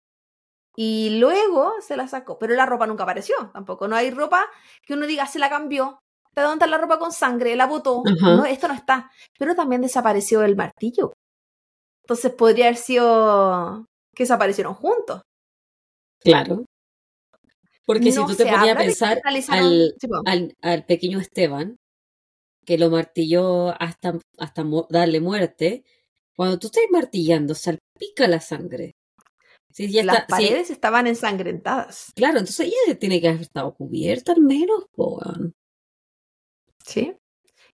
y luego se la sacó, pero la ropa nunca apareció tampoco. No hay ropa que uno diga se la cambió. ¿De dónde está la ropa con sangre? La botó. No, esto no está. Pero también desapareció el martillo. Entonces podría haber sido que desaparecieron juntos. Claro. Porque si tú te ponías a pensar al, Sí, po. al, al pequeño Esteban, que lo martilló hasta, hasta darle muerte, cuando tú estás martillando, salpica la sangre. Sí, ya Las está, sí, paredes estaban ensangrentadas. claro, entonces ella tiene que haber estado cubierta al menos, weón. ¿Sí?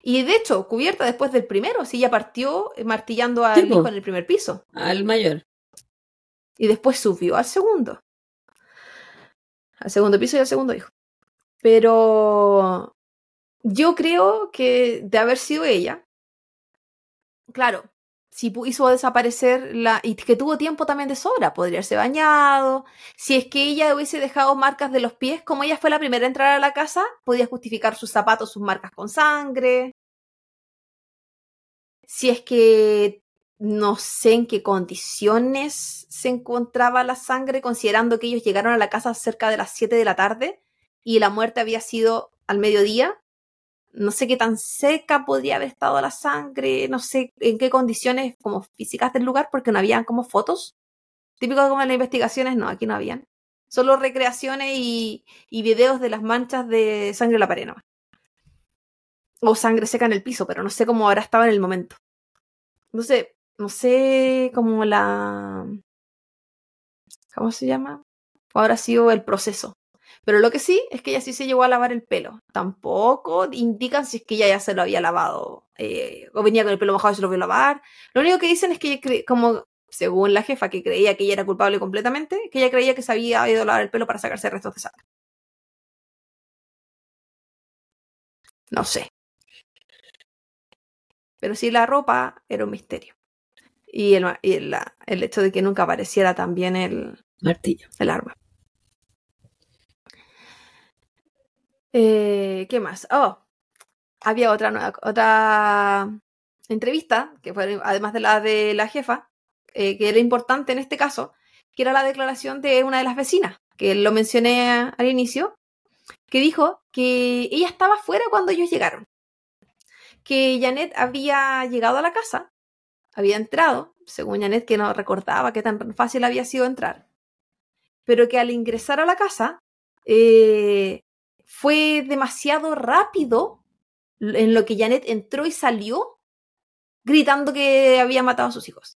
Y de hecho, cubierta después del primero, si ella partió eh, martillando al Sí, hijo en el primer piso. al mayor. Y después subió al segundo. Al segundo piso y al segundo hijo. Pero yo creo que de haber sido ella, claro, si hizo desaparecer la. y que tuvo tiempo también de sobra, podría haberse bañado. Si es que ella hubiese dejado marcas de los pies, como ella fue la primera a entrar a la casa, podía justificar sus zapatos, sus marcas con sangre. Si es que no sé en qué condiciones se encontraba la sangre, considerando que ellos llegaron a la casa cerca de las 7 de la tarde y la muerte había sido al mediodía. No sé qué tan seca podría haber estado la sangre, no sé en qué condiciones como físicas del lugar, porque no habían como fotos. Típico como en las investigaciones, no, aquí no habían. Solo recreaciones y, y videos de las manchas de sangre en la pared nomás. O sangre seca en el piso, pero no sé cómo habrá estado en el momento. No sé, no sé cómo la... ¿Cómo se llama? Ahora ha sido el proceso. Pero lo que sí es que ella sí se llegó a lavar el pelo. Tampoco indican si es que ella ya se lo había lavado eh, o venía con el pelo mojado y se lo vio lavar. Lo único que dicen es que ella como según la jefa que creía que ella era culpable completamente, que ella creía que se había ido a lavar el pelo para sacarse restos de sangre. No sé. Pero sí la ropa era un misterio. Y el, y el, hecho de que nunca apareciera también el, Martillo. el arma. Eh, ¿Qué más? Oh, había otra, nueva- otra entrevista, que fue además de la de la jefa, eh, que era importante en este caso, que era la declaración de una de las vecinas, que lo mencioné al inicio, que dijo que ella estaba fuera cuando ellos llegaron. Que Janet había llegado a la casa, había entrado, según Janet, que no recordaba qué tan fácil había sido entrar, pero que al ingresar a la casa eh, fue demasiado rápido en lo que Janet entró y salió gritando que había matado a sus hijos.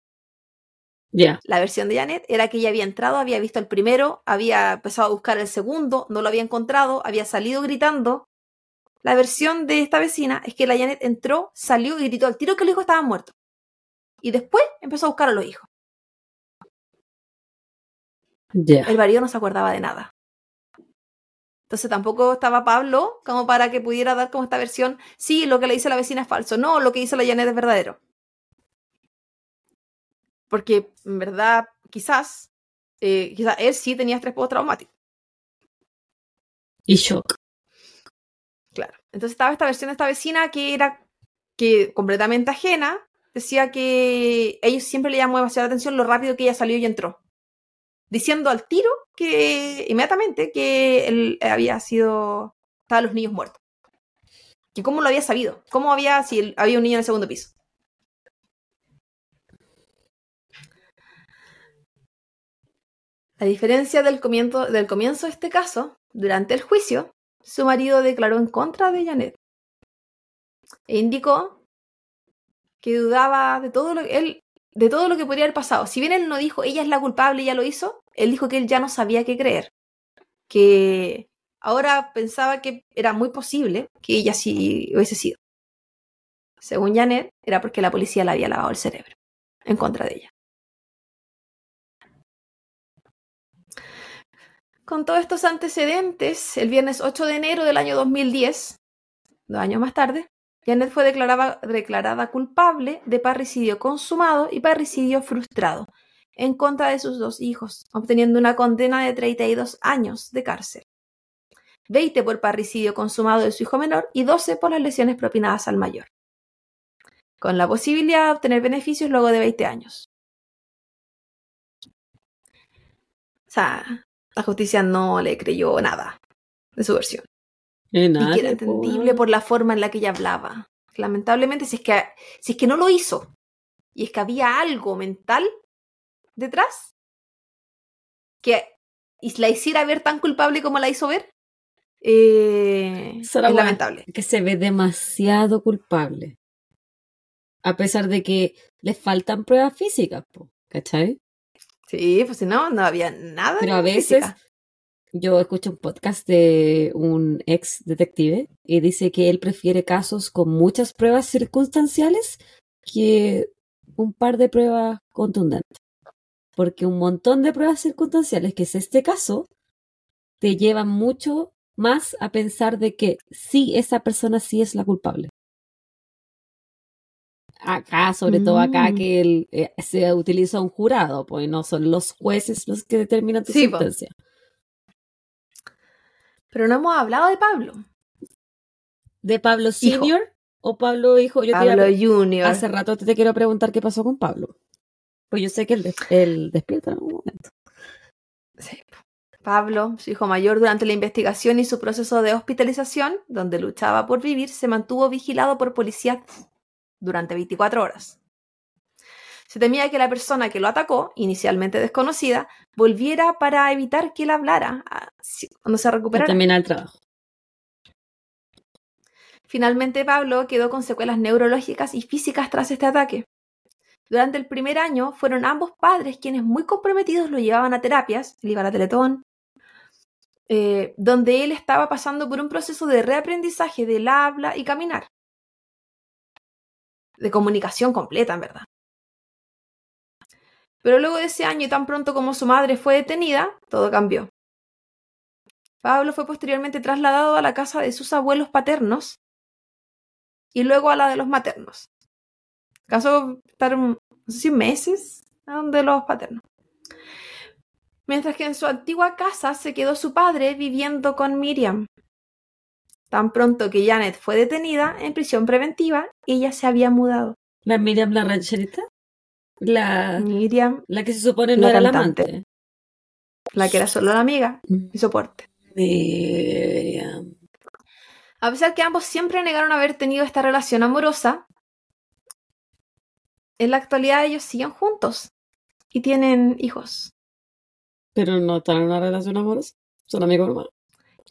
La versión de Janet era que ella había entrado, había visto el primero, había empezado a buscar el segundo, no lo había encontrado, había salido gritando. La versión de esta vecina es que la Janet entró, salió y gritó al tiro que los hijos estaban muertos. Y después empezó a buscar a los hijos. El marido no se acordaba de nada. Entonces tampoco estaba Pablo como para que pudiera dar como esta versión, sí, lo que le dice la vecina es falso, no, lo que dice la Janet es verdadero. Porque en verdad, quizás, eh, quizás él sí tenía estrés postraumático. Y shock. Claro. Entonces estaba esta versión de esta vecina que era que completamente ajena. Decía que ellos siempre le llamó demasiada atención lo rápido que ella salió y entró. Diciendo al tiro que inmediatamente que él había sido. Estaban los niños muertos. Que cómo lo había sabido. Cómo había. Si había un niño en el segundo piso. A diferencia del comienzo, del comienzo de este caso, durante el juicio, su marido declaró en contra de Janet e indicó que dudaba de todo lo él de todo lo que podría haber pasado. Si bien él no dijo ella es la culpable y ya lo hizo, él dijo que él ya no sabía qué creer, que ahora pensaba que era muy posible que ella sí hubiese sido. Según Janet, era porque la policía le había lavado el cerebro en contra de ella. Con todos estos antecedentes, el viernes 8 de enero del año 2010, dos años más tarde, Janet fue declarada, declarada culpable de parricidio consumado y parricidio frustrado en contra de sus dos hijos, obteniendo una condena de 32 años de cárcel. 20 por parricidio consumado de su hijo menor y 12 por las lesiones propinadas al mayor, con la posibilidad de obtener beneficios luego de 20 años. O sea, la justicia no le creyó nada de su versión. Eh, Y que era entendible por la forma en la que ella hablaba. Lamentablemente, si es que, si es que no lo hizo y es que había algo mental detrás que y la hiciera ver tan culpable como la hizo ver, eh, es lamentable. que se ve demasiado culpable. A pesar de que le faltan pruebas físicas, po, ¿cachai? Sí, pues si no, no había nada. Pero a veces física. Yo escucho un podcast de un ex detective y dice que él prefiere casos con muchas pruebas circunstanciales que un par de pruebas contundentes. Porque un montón de pruebas circunstanciales, que es este caso, te llevan mucho más a pensar de que sí, esa persona sí es la culpable. Acá, sobre todo acá, Mm. que el, eh, se utiliza un jurado, pues no son los jueces los que determinan tu Sí, po. Pero no hemos hablado de Pablo. ¿De Pablo Hijo. Senior o Pablo Hijo? Yo te iba a Pablo Junior. hace rato te, te quiero preguntar qué pasó con Pablo. Pues yo sé que él, des- él despierta en algún momento. Sí. Pablo, su hijo mayor, durante la investigación y su proceso de hospitalización, donde luchaba por vivir, se mantuvo vigilado por policías durante 24 horas. Se temía que la persona que lo atacó, inicialmente desconocida, volviera para evitar que él hablara ah, cuando se recuperara. terminar el trabajo. Finalmente, Pablo quedó con secuelas neurológicas y físicas tras este ataque. Durante el primer año fueron ambos padres quienes muy comprometidos lo llevaban a terapias, él iba a la Teletón, eh, donde él estaba pasando por un proceso de reaprendizaje del habla y caminar. De comunicación completa, en verdad. Pero luego de ese año y tan pronto como su madre fue detenida, todo cambió. Pablo fue posteriormente trasladado a la casa de sus abuelos paternos y luego a la de los maternos. Caso estar, no sé si meses, donde los paternos. Mientras que en su antigua casa se quedó su padre viviendo con Miriam. Tan pronto que Janet fue detenida en prisión preventiva, ella se había mudado. La Miriam, la rancherita. La, Miriam, la que se supone no La era la cantante. amante. la que era solo la amiga y soporte. Miriam. A pesar que ambos siempre negaron haber tenido esta relación amorosa, en la actualidad ellos siguen juntos y tienen hijos. Pero no están en una relación amorosa. Son amigos hermanos.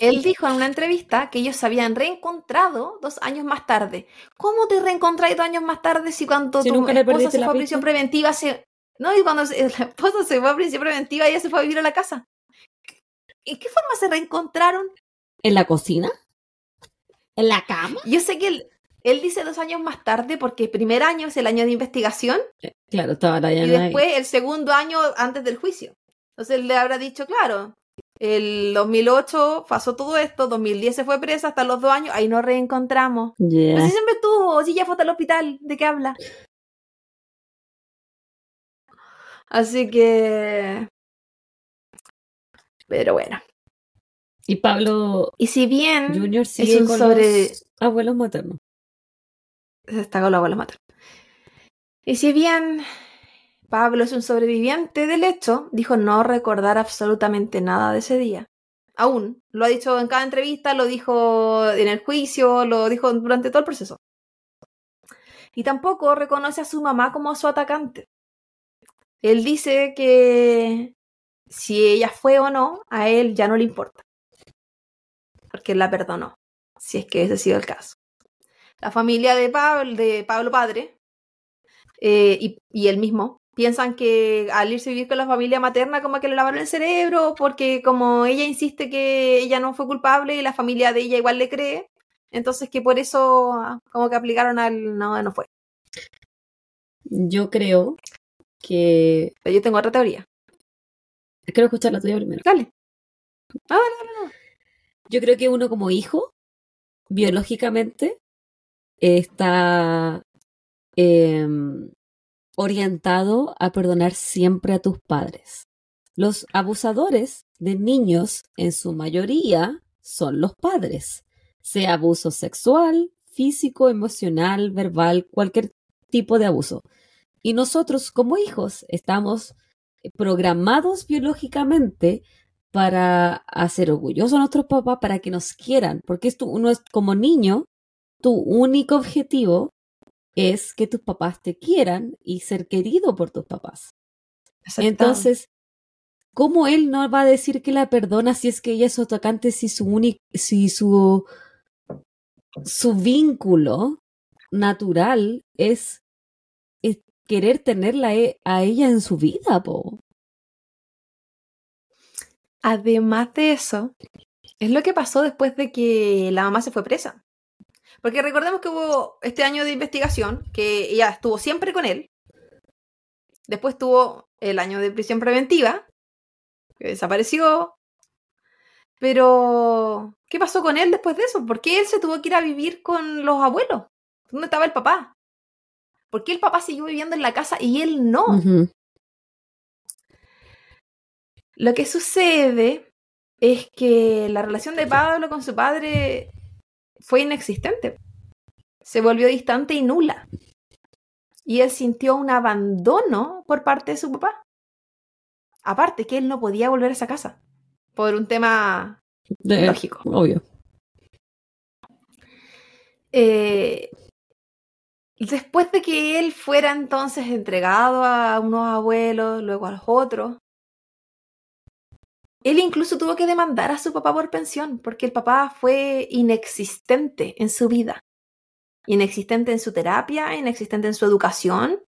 Él dijo en una entrevista que ellos se habían reencontrado dos años más tarde. ¿Cómo te reencontráis dos años más tarde si cuando Si tu esposa se fue a prisión preventiva se... No, y cuando se- la esposa se fue a prisión preventiva ella se fue a vivir a la casa. ¿En qué forma se reencontraron? ¿En la cocina? ¿En la cama? Yo sé que él, él dice dos años más tarde porque el primer año es el año de investigación Eh, Claro, estaba la y Diana ahí. después el segundo año antes del juicio. Entonces él le habrá dicho, claro, el 2008 pasó todo esto, 2010 se fue presa, hasta los dos años, ahí nos reencontramos. Pero si siempre estuvo, si ya fue hasta el hospital, ¿de qué habla? Así que. Pero bueno. Y Pablo Y si bien Junior sigue un con sobre- los abuelos maternos. se está con los abuelos maternos. Y si bien Pablo es un sobreviviente del hecho, dijo no recordar absolutamente nada de ese día. Aún, lo ha dicho en cada entrevista, lo dijo en el juicio, lo dijo durante todo el proceso. Y tampoco reconoce a su mamá como su atacante. Él dice que si ella fue o no, a él ya no le importa. Porque él la perdonó, si es que ese ha sido el caso la familia de Pablo, de Pablo padre eh, y él mismo piensan que al irse a vivir con la familia materna como que le lavaron el cerebro porque como ella insiste que ella no fue culpable y la familia de ella igual le cree, entonces que por eso ah, como que aplicaron al no, no fue. Yo creo que. Pero yo tengo otra teoría. Quiero escuchar la tuya primero. Dale. Ah, no, no, no. Yo creo que uno como hijo, biológicamente, está em, orientado a perdonar siempre a tus padres. Los abusadores de niños, en su mayoría, son los padres, sea abuso sexual, físico, emocional, verbal, cualquier tipo de abuso. Y nosotros como hijos estamos programados biológicamente para hacer orgullosos a nuestros papás, para que nos quieran, porque esto, uno es como niño, tu único objetivo es que tus papás te quieran y ser querido por tus papás. Aceptado. Entonces, ¿cómo él no va a decir que la perdona si es que ella es su atacante, si su único, si su, su vínculo natural es, es querer tenerla e- a ella en su vida, po? Además de eso, es lo que pasó después de que la mamá se fue presa. Porque recordemos que hubo este año de investigación, que ella estuvo siempre con él. Después tuvo el año de prisión preventiva, que desapareció. Pero, ¿qué pasó con él después de eso? ¿Por qué él se tuvo que ir a vivir con los abuelos? ¿Dónde estaba el papá? ¿Por qué el papá siguió viviendo en la casa y él no? Lo que sucede es que la relación de Pablo con su padre fue inexistente. Se volvió distante y nula. Y él sintió un abandono por parte de su papá. Aparte que él no podía volver a esa casa. Por un tema De- lógico. Obvio. Eh, después de que él fuera entonces entregado a unos abuelos, luego a los otros, él incluso tuvo que demandar a su papá por pensión, porque el papá fue inexistente en su vida. Inexistente en su terapia, inexistente en su educación,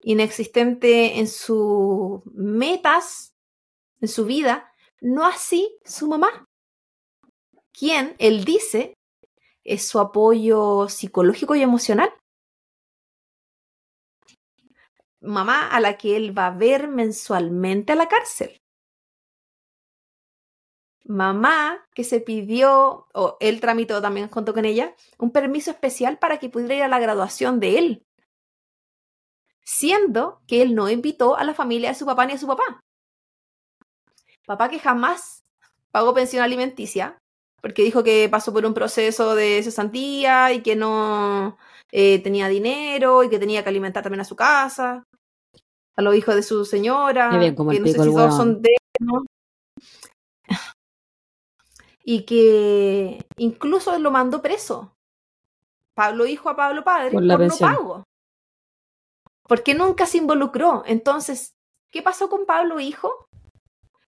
inexistente en sus metas, en su vida. No así su mamá, quien, él dice, es su apoyo psicológico y emocional. Mamá a la que él va a ver mensualmente a la cárcel. Mamá que se pidió, o él tramitó también junto con ella, un permiso especial para que pudiera ir a la graduación de él. Siendo que él no invitó a la familia de su papá ni a su papá. Papá que jamás pagó pensión alimenticia, porque dijo que pasó por un proceso de cesantía y que no eh, tenía dinero y que tenía que alimentar también a su casa, a los hijos de su señora, bien, como que no sé si todos son de él, ¿no? Y que incluso lo mandó preso. Pablo hijo a Pablo padre Por por, la no pago. Porque nunca se involucró. Entonces, ¿qué pasó con Pablo hijo?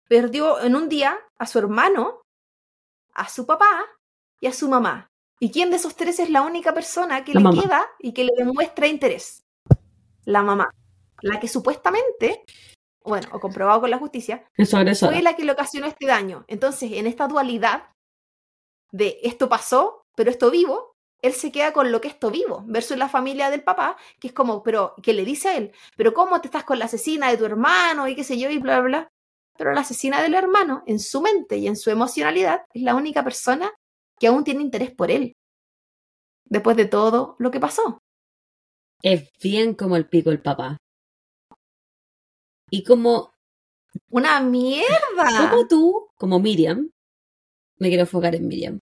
Perdió en un día a su hermano, a su papá y a su mamá. ¿Y quién de esos tres es la única persona que La le mamá. queda y que le demuestra interés? La mamá. La que supuestamente, bueno, o comprobado con la justicia, fue la que le ocasionó este daño. Entonces, en esta dualidad de esto pasó, pero esto vivo, él se queda con lo que esto vivo, versus la familia del papá, que es como, pero, que le dice a él, pero ¿cómo te estás con la asesina de tu hermano y qué sé yo y bla, bla, bla? Pero la asesina del hermano, en su mente y en su emocionalidad, es la única persona que aún tiene interés por él, después de todo lo que pasó. Es bien como el pico el papá. Y como, ¡Una mierda! como tú, como Miriam, me quiero enfocar en Miriam,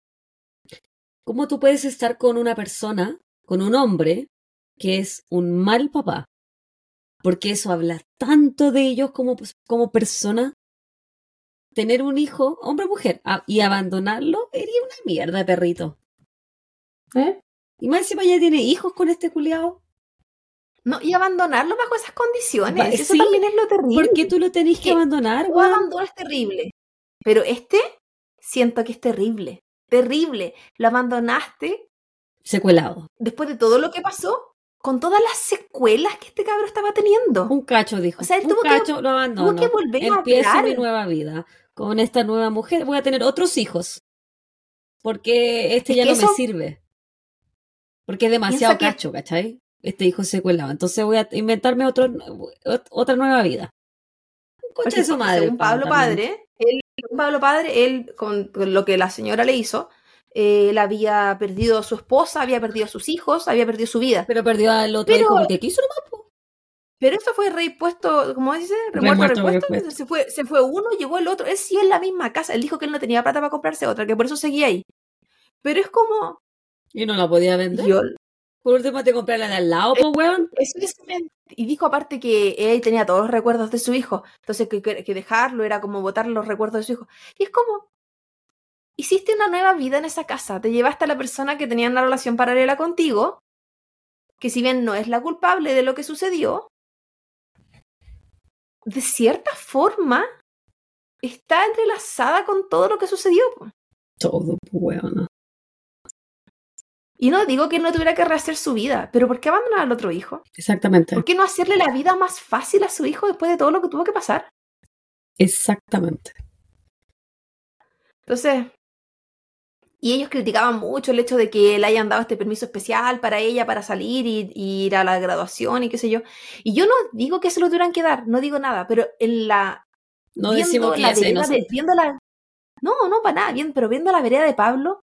¿cómo tú puedes estar con una persona, con un hombre, que es un mal papá? Porque eso habla tanto de ellos como, pues, como persona. Tener un hijo, hombre o mujer, a- y abandonarlo, sería una mierda, perrito. ¿Eh? Y más encima ya tiene hijos con este culiao. No, y abandonarlo bajo esas condiciones. Va, Eso sí, también es lo terrible. ¿Por qué tú lo tenés que Que abandonar, weón? abandono es terrible. Pero este, siento que es terrible. Terrible. Lo abandonaste Secuelado. después de todo lo que pasó, con todas las secuelas que este cabro estaba teniendo. Un cacho, dijo. O sea, él un tuvo que- cacho lo abandono. Tuvo que volver Empiezo a mi nueva vida. Con esta nueva mujer voy a tener otros hijos. Porque este Es ya que no me eso- sirve. Porque es demasiado Piensa que- cacho, ¿cachai? Este hijo secuelado. Entonces voy a inventarme otro, ot- otra nueva vida. Un coche Porque de su madre. Según Pablo. Padre, él, Pablo Padre, él, con, lo que la señora le hizo, eh, él había perdido a su esposa, había perdido a sus hijos, había perdido su vida. Pero perdió al otro Pero- hijo porque quiso nomás. Pero eso fue repuesto, ¿cómo dice? Remuerto, repuesto. repuesto. Se fue, se fue uno, llegó el otro. Él siguió en la misma casa. Él dijo que él no tenía plata para comprarse otra, que por eso seguía ahí. Pero es como. Y no la podía vender. Yo, Por último te compré la de al lado, po, weón. eso es- y dijo aparte que él tenía todos los recuerdos de su hijo. Entonces que, dejarlo era como botar los recuerdos de su hijo. Y es como. Hiciste una nueva vida en esa casa. Te llevaste a la persona que tenía una relación paralela contigo. Que si bien no es la culpable de lo que sucedió. De cierta forma. Está entrelazada con todo lo que sucedió. Todo, weón. Y no digo que no tuviera que rehacer su vida, pero ¿por qué abandonar al otro hijo? Exactamente. ¿Por qué no hacerle la vida más fácil a su hijo después de todo lo que tuvo que pasar? Exactamente. Entonces, y ellos criticaban mucho el hecho de que le hayan dado este permiso especial para ella para salir y, y ir a la graduación y qué sé yo. Y yo no digo que se lo tuvieran que dar, no digo nada, pero en la No viendo decimos que la vereda de- viendo la no, no para nada, bien, pero viendo la vereda de Pablo,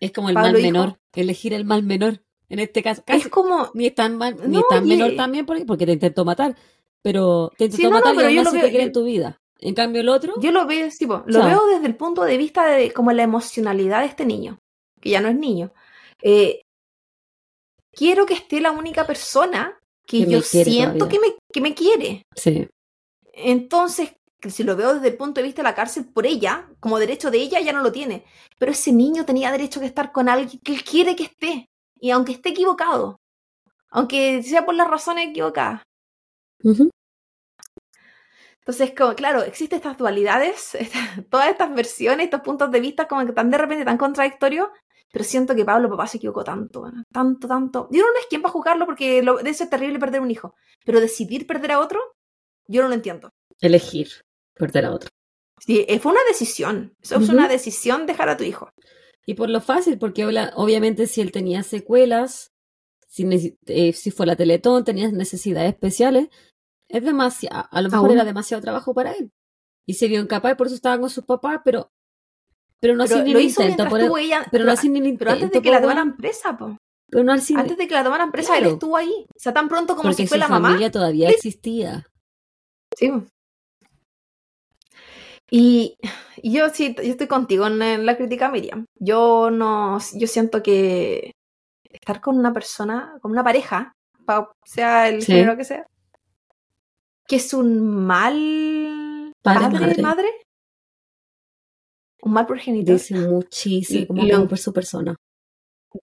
Es como el Pablo mal menor. Elegir el mal menor. En este caso, casi es como ni es tan mal, ni No, es tan y- menor también porque, porque te intentó matar. Pero te intentó no, no, matar pero y yo lo veo- te quiere yo- en tu vida. En cambio el otro, Yo lo veo, tipo, lo veo desde el punto de vista de como la emocionalidad de este niño, que ya no es niño. Eh, quiero que esté la única persona que, Que yo siento que me, que me quiere. sí, Entonces, que si lo veo desde el punto de vista de la cárcel por ella, como derecho de ella, ya no lo tiene. Pero ese niño tenía derecho a estar con alguien que él quiere que esté. Y aunque esté equivocado, aunque sea por las razones equivocadas. Entonces, como, claro, existen estas dualidades, todas estas versiones, estos puntos de vista como que tan de repente tan contradictorios, pero siento que Pablo papá se equivocó tanto, tanto, tanto. Yo no es quien para juzgarlo porque lo, de eso es terrible perder un hijo, pero decidir perder a otro, yo no lo entiendo. elegir perder a otro. Sí, eh, fue una decisión, eso es Ujú. una decisión dejar a tu hijo. Y por lo fácil, porque obviamente si él tenía secuelas, si, eh, si fue la Teletón, tenía necesidades especiales, es demasiado, a lo mejor Aún. era demasiado trabajo para él. Y se vio incapaz por eso estaba con sus papás, pero, pero no Pero lo el intento. Por estuvo ella, pero no ni el pero antes intento, de que la tomaran presa, po. Pero no hacía- Antes de que la tomaran presa, él Claro. estuvo ahí. O sea, tan pronto como porque si fue su la mamá. familia todavía Sí. existía. Sí. Y, yo sí, yo estoy contigo en, la crítica, Miriam. Yo no, yo siento que estar con una persona, con una pareja, pa- sea el Sí. género que sea, que es un mal Padre, madre. madre, un mal progenitor, Dice muchísimo Lo- por su persona.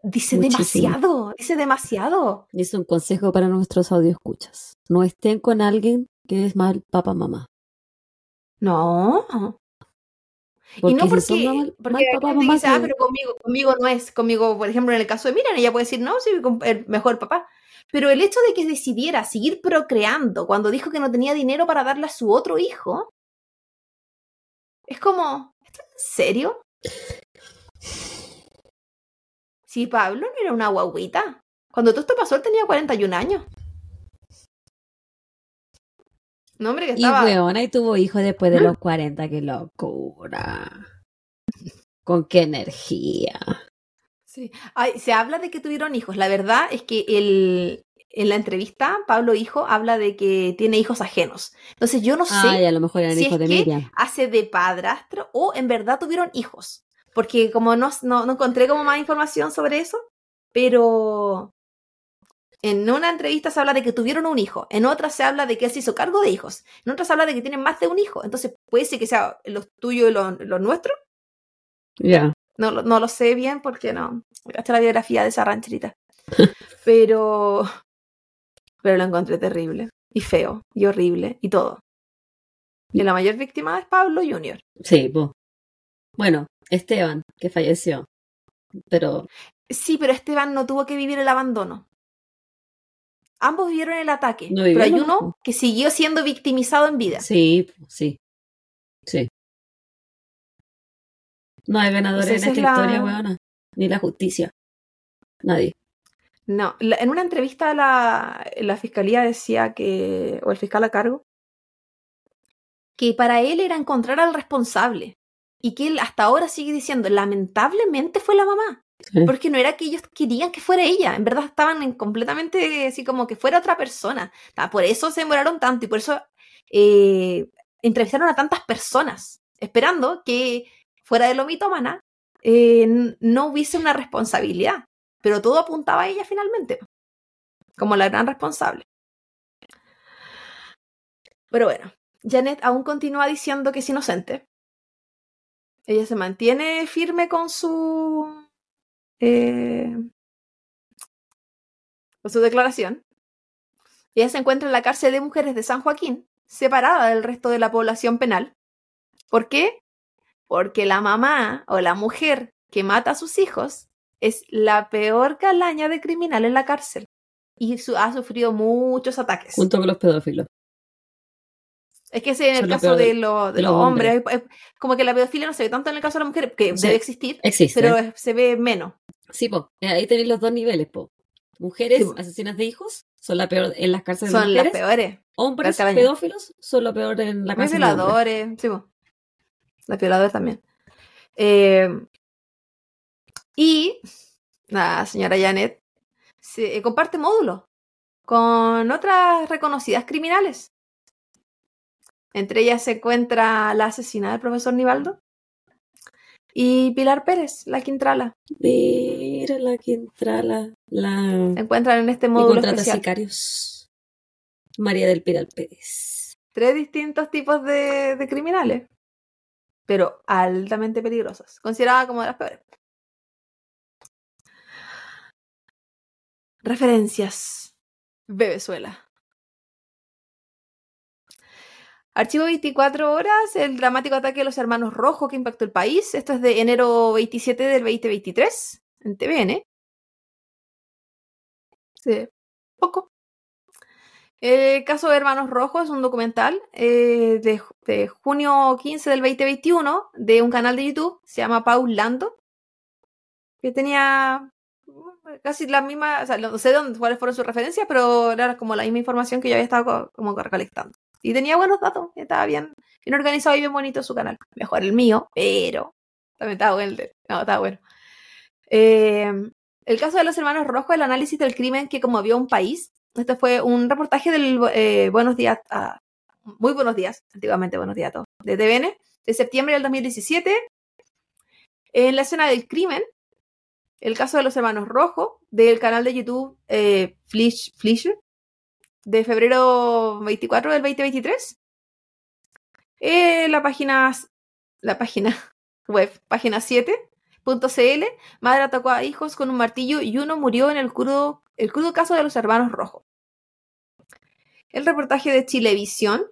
dice muchísimo. demasiado, dice demasiado. Es un consejo para nuestros escuchas. No estén con alguien que es mal papá mamá. No. Porque y no si porque, mal, porque papá mamá, dice, ah, pero conmigo, conmigo no es, conmigo, por ejemplo, en el caso de Miriam, ella puede decir, no, sí, con- el mejor papá. Pero el hecho de que decidiera seguir procreando cuando dijo que no tenía dinero para darle a su otro hijo, es como, ¿esto es en serio? Si Pablo no era una guaguita. Cuando todo esto pasó, él tenía 41 años. No, hombre, que Y weona, y tuvo hijos después de los 40, qué locura. Con qué energía. Sí. Ay, se habla de que tuvieron hijos. La verdad es que el, en la entrevista, Pablo Hijo habla de que tiene hijos ajenos. Entonces yo no sé Ay, a lo mejor eran si hijos es de que Miriam. hace de padrastro o en verdad tuvieron hijos. Porque como no, no, no encontré como más información sobre eso, pero en una entrevista se habla de que tuvieron un hijo, en otra se habla de que él se hizo cargo de hijos, en otra se habla de que tienen más de un hijo. Entonces puede ser que sea los tuyos y los, los nuestros. Ya. No, lo- no lo sé bien porque no. Hasta la biografía de esa rancherita. Pero. Pero lo encontré terrible. Y feo. Y horrible. Y todo. Y la mayor víctima es Pablo Jr. Sí, pues. Bueno, Esteban, que falleció. Pero Sí, pero Esteban no tuvo que vivir el abandono. Ambos vivieron el ataque. No pero hay uno que siguió siendo victimizado en vida. sí, sí. Sí. No hay ganadores en esta es la- historia, weona. Ni la justicia. Nadie. No, la- en una entrevista la, la fiscalía decía que, o el fiscal a cargo, que para él era encontrar al responsable y que él hasta ahora sigue diciendo, lamentablemente fue la mamá, Porque no era que ellos querían que fuera ella, en verdad estaban en completamente así como que fuera otra persona. Por eso se demoraron tanto y por eso eh, entrevistaron a tantas personas, esperando que fuera de lo mitómana eh, no hubiese una responsabilidad. Pero todo apuntaba a ella finalmente, como la gran responsable. Pero bueno, Janet aún continúa diciendo que es inocente. Ella se mantiene firme con su. Eh, con su declaración. Ella se encuentra en la cárcel de mujeres de San Joaquín, separada del resto de la población penal. ¿Por qué? Porque la mamá o la mujer que mata a sus hijos es la peor calaña de criminal en la cárcel. Y su- ha sufrido muchos ataques. Junto con los pedófilos. Es que ese en el Son caso de- de, lo- de de los los hombres, es- es como que la pedofilia no se ve tanto en el caso de las mujeres, que Sí. debe existir, Existe. pero es- se ve menos. Sí, po. Ahí tenéis los dos niveles, po. Mujeres Sí, po. asesinas de hijos son la peor en las cárceles Son de las mujeres. peores. Hombres pedófilos son lo peor en la cárcel hombres. violadores, sí, po. Los violadores también. Eh, y la señora Janet se, eh, comparte módulos con otras reconocidas criminales. Entre ellas se encuentra la asesina del profesor Nivaldo y Pilar Pérez, la Quintrala. Mira la que entra la. Se encuentran en este Y módulo contrata especial. sicarios. María del Piral Pérez. Tres distintos tipos de, de criminales, pero altamente peligrosas, considerada como de las peores. Referencias. Bebezuela. Archivo 24 horas, el dramático ataque de los hermanos Rojo que impactó el país. Esto es de enero 27 del 2023 en TVN. Sí, poco. El caso de Hermanos Rojos es un documental eh, de, de junio 15 del 2021 de un canal de YouTube, se llama Paul Lando, que tenía mm, casi la misma, o sea, no sé dónde, cuáles fueron sus referencias, pero era como la misma información que yo había estado co- como recolectando. Y tenía buenos datos, estaba bien, bien organizado y bien bonito su canal. Mejor el mío, pero también estaba bueno. el el caso de los hermanos Rojos, el análisis del crimen que conmovió a un país. Este fue un reportaje del eh, Buenos Días, ah, muy buenos días, antiguamente Buenos Días a todos, de TVN, de septiembre del 2017. En la escena del crimen, el caso de los hermanos Rojos, del canal de YouTube eh, de febrero 24 del 2023. Eh, la página, la página web, página 7.cl, madre atacó a hijos con un martillo y uno murió en el crudo, el crudo caso de los hermanos Rojos. El reportaje de Chilevisión,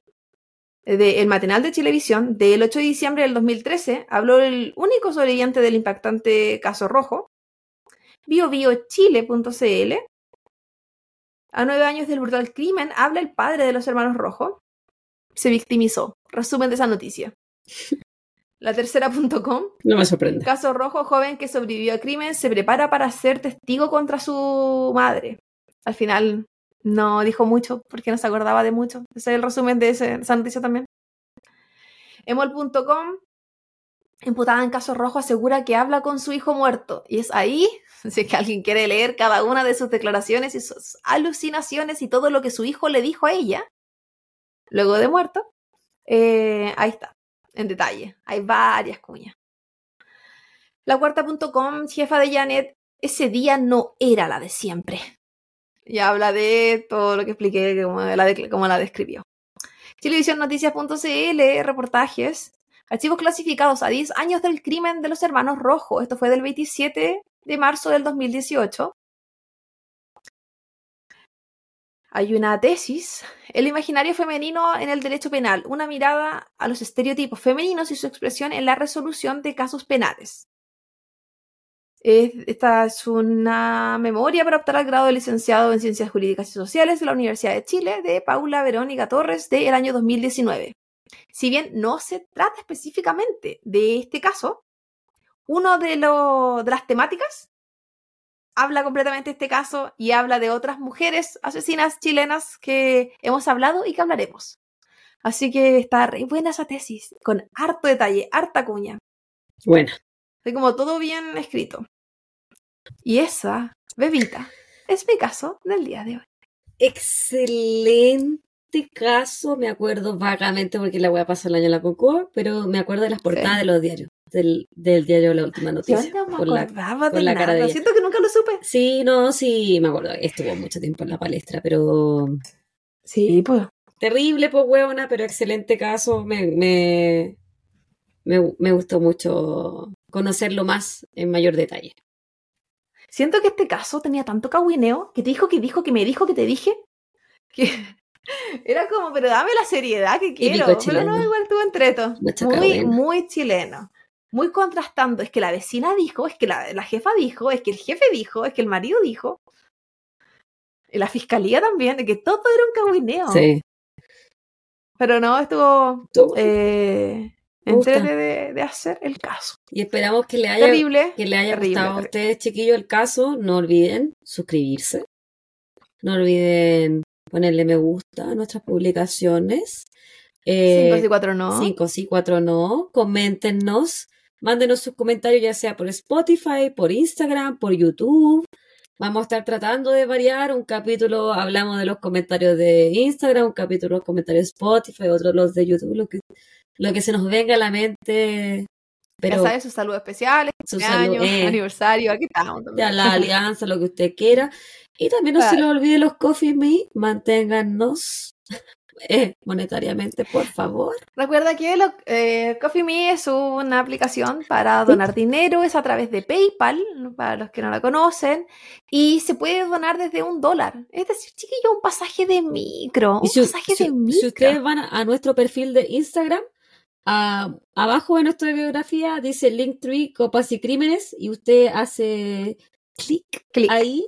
de, el matinal de Chilevisión, del 8 de diciembre del 2013, habló el único sobreviviente del impactante caso rojo, biobiochile.cl. A nueve años del brutal crimen, habla el padre de los hermanos Rojo. Se victimizó. Resumen de esa noticia. La tercera.com. No me sorprende. Caso Rojo, joven que sobrevivió al crimen, se prepara para ser testigo contra su madre. Al final no dijo mucho porque no se acordaba de mucho. Ese es el resumen de ese- esa noticia también. Emol.com. imputada en caso rojo, asegura que habla con su hijo muerto. Y es ahí, si es que alguien quiere leer cada una de sus declaraciones y sus alucinaciones y todo lo que su hijo le dijo a ella, luego de muerto, eh, ahí está, en detalle. Hay varias cuñas. La cuarta.com, jefa de Janet, ese día no era la de siempre. Y habla de todo lo que expliqué, como la, como la describió. Televisionnoticias.cl, reportajes. Archivos clasificados a 10 años del crimen de los hermanos Rojo. Esto fue del 27 de marzo del 2018. Hay una tesis, el imaginario femenino en el derecho penal, una mirada a los estereotipos femeninos y su expresión en la resolución de casos penales. Esta es una memoria para optar al grado de licenciado en Ciencias Jurídicas y Sociales de la Universidad de Chile de Paula Verónica Torres del año 2019. Si bien no se trata específicamente de este caso, uno de, de las temáticas habla completamente de este caso y habla de otras mujeres asesinas chilenas que hemos hablado y que hablaremos. Así que está re buena esa tesis, con harto detalle, harta cuña. Buena. Así como todo bien escrito. Y esa, bebita, es mi caso del día de hoy. Excelente caso, me acuerdo vagamente porque la voy a pasar el año en la Concours, pero me acuerdo de las portadas de los diarios, del, del, diario La Última Noticia. Yo no me acordaba de la nada. cara de Siento que nunca lo supe. Sí, no, sí, me acuerdo. Estuvo mucho tiempo en la palestra, pero... Sí, pues. Terrible, pues, huevona, pero excelente caso. Me, me, me, me gustó mucho conocerlo más en mayor detalle. Siento que este caso tenía tanto cagüineo que te dijo que dijo que me dijo que te dije que era como, pero dame la seriedad que quiero. Pero no, igual estuvo entreto. Muy, muy chileno. Muy contrastando. Es que la vecina dijo, es que la, la, jefa dijo, es que el jefe dijo, es que el marido dijo. Y la fiscalía también, de que todo era un cagüineo. Sí. Pero no, estuvo. Eh, de, hacer el caso. Y esperamos que le haya, que le haya gustado a ustedes, chiquillos, el caso. No olviden suscribirse. No olviden ponerle me gusta a nuestras publicaciones. Eh, cinco sí, cuatro no. Cinco sí, cuatro no. Coméntenos. Mándenos sus comentarios ya sea por Spotify, por Instagram, por YouTube. Vamos a estar tratando de variar. Un capítulo hablamos de los comentarios de Instagram, un capítulo los comentarios de Spotify, otro los de YouTube, lo que lo que se nos venga a la mente. Pero ya sabes, sus saludos especiales, su año, eh, aniversario, aquí estamos Ya, la alianza, lo que usted quiera. Y también no se le olvide los Coffee Me, manténgannos eh, monetariamente, por favor. Recuerda que lo, eh, Coffee Me es una aplicación para donar dinero, es a través de PayPal, para los que no la conocen, y se puede donar desde un dólar. Es decir, chiquillo, un pasaje de micro, un pasaje de micro. Si ustedes van a nuestro perfil de Instagram, abajo de nuestra biografía dice Linktree, Copas y Crímenes, y usted hace clic, ahí,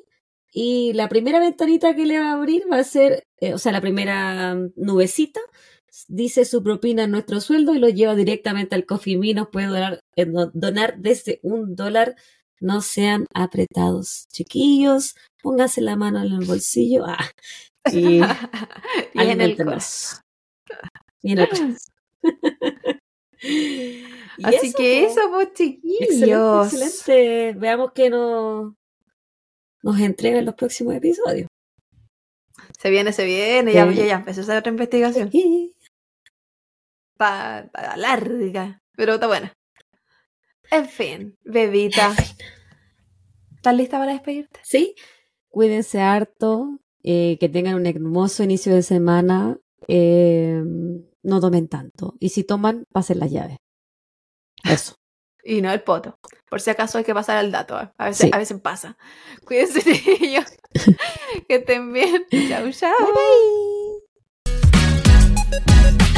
y la primera ventanita que le va a abrir va a ser, eh, o sea, la primera nubecita, dice su propina en nuestro sueldo y lo lleva directamente al Coffee Me, nos puede donar, eh, donar desde un dólar. No sean apretados, chiquillos, pónganse la mano en el bolsillo ah, y, en el corazón. Y en el corazón. Así que eso, pues chiquillos. Excelente, Veamos que nos, nos entrega en los próximos episodios. Se viene, se viene. Ya, ya, ya empezó esa otra investigación. Está, larga, pero está buena. En fin, bebita. ¿Estás lista para despedirte? Sí. Cuídense harto. Eh, que tengan un hermoso inicio de semana. Eh, no tomen tanto. Y si toman, pasen las llaves. Eso. y no el poto. Por si acaso hay que pasar al dato. ¿eh? A, veces, a veces pasa. Cuídense de ellos. que estén bien. Chau, chau. Bye, bye.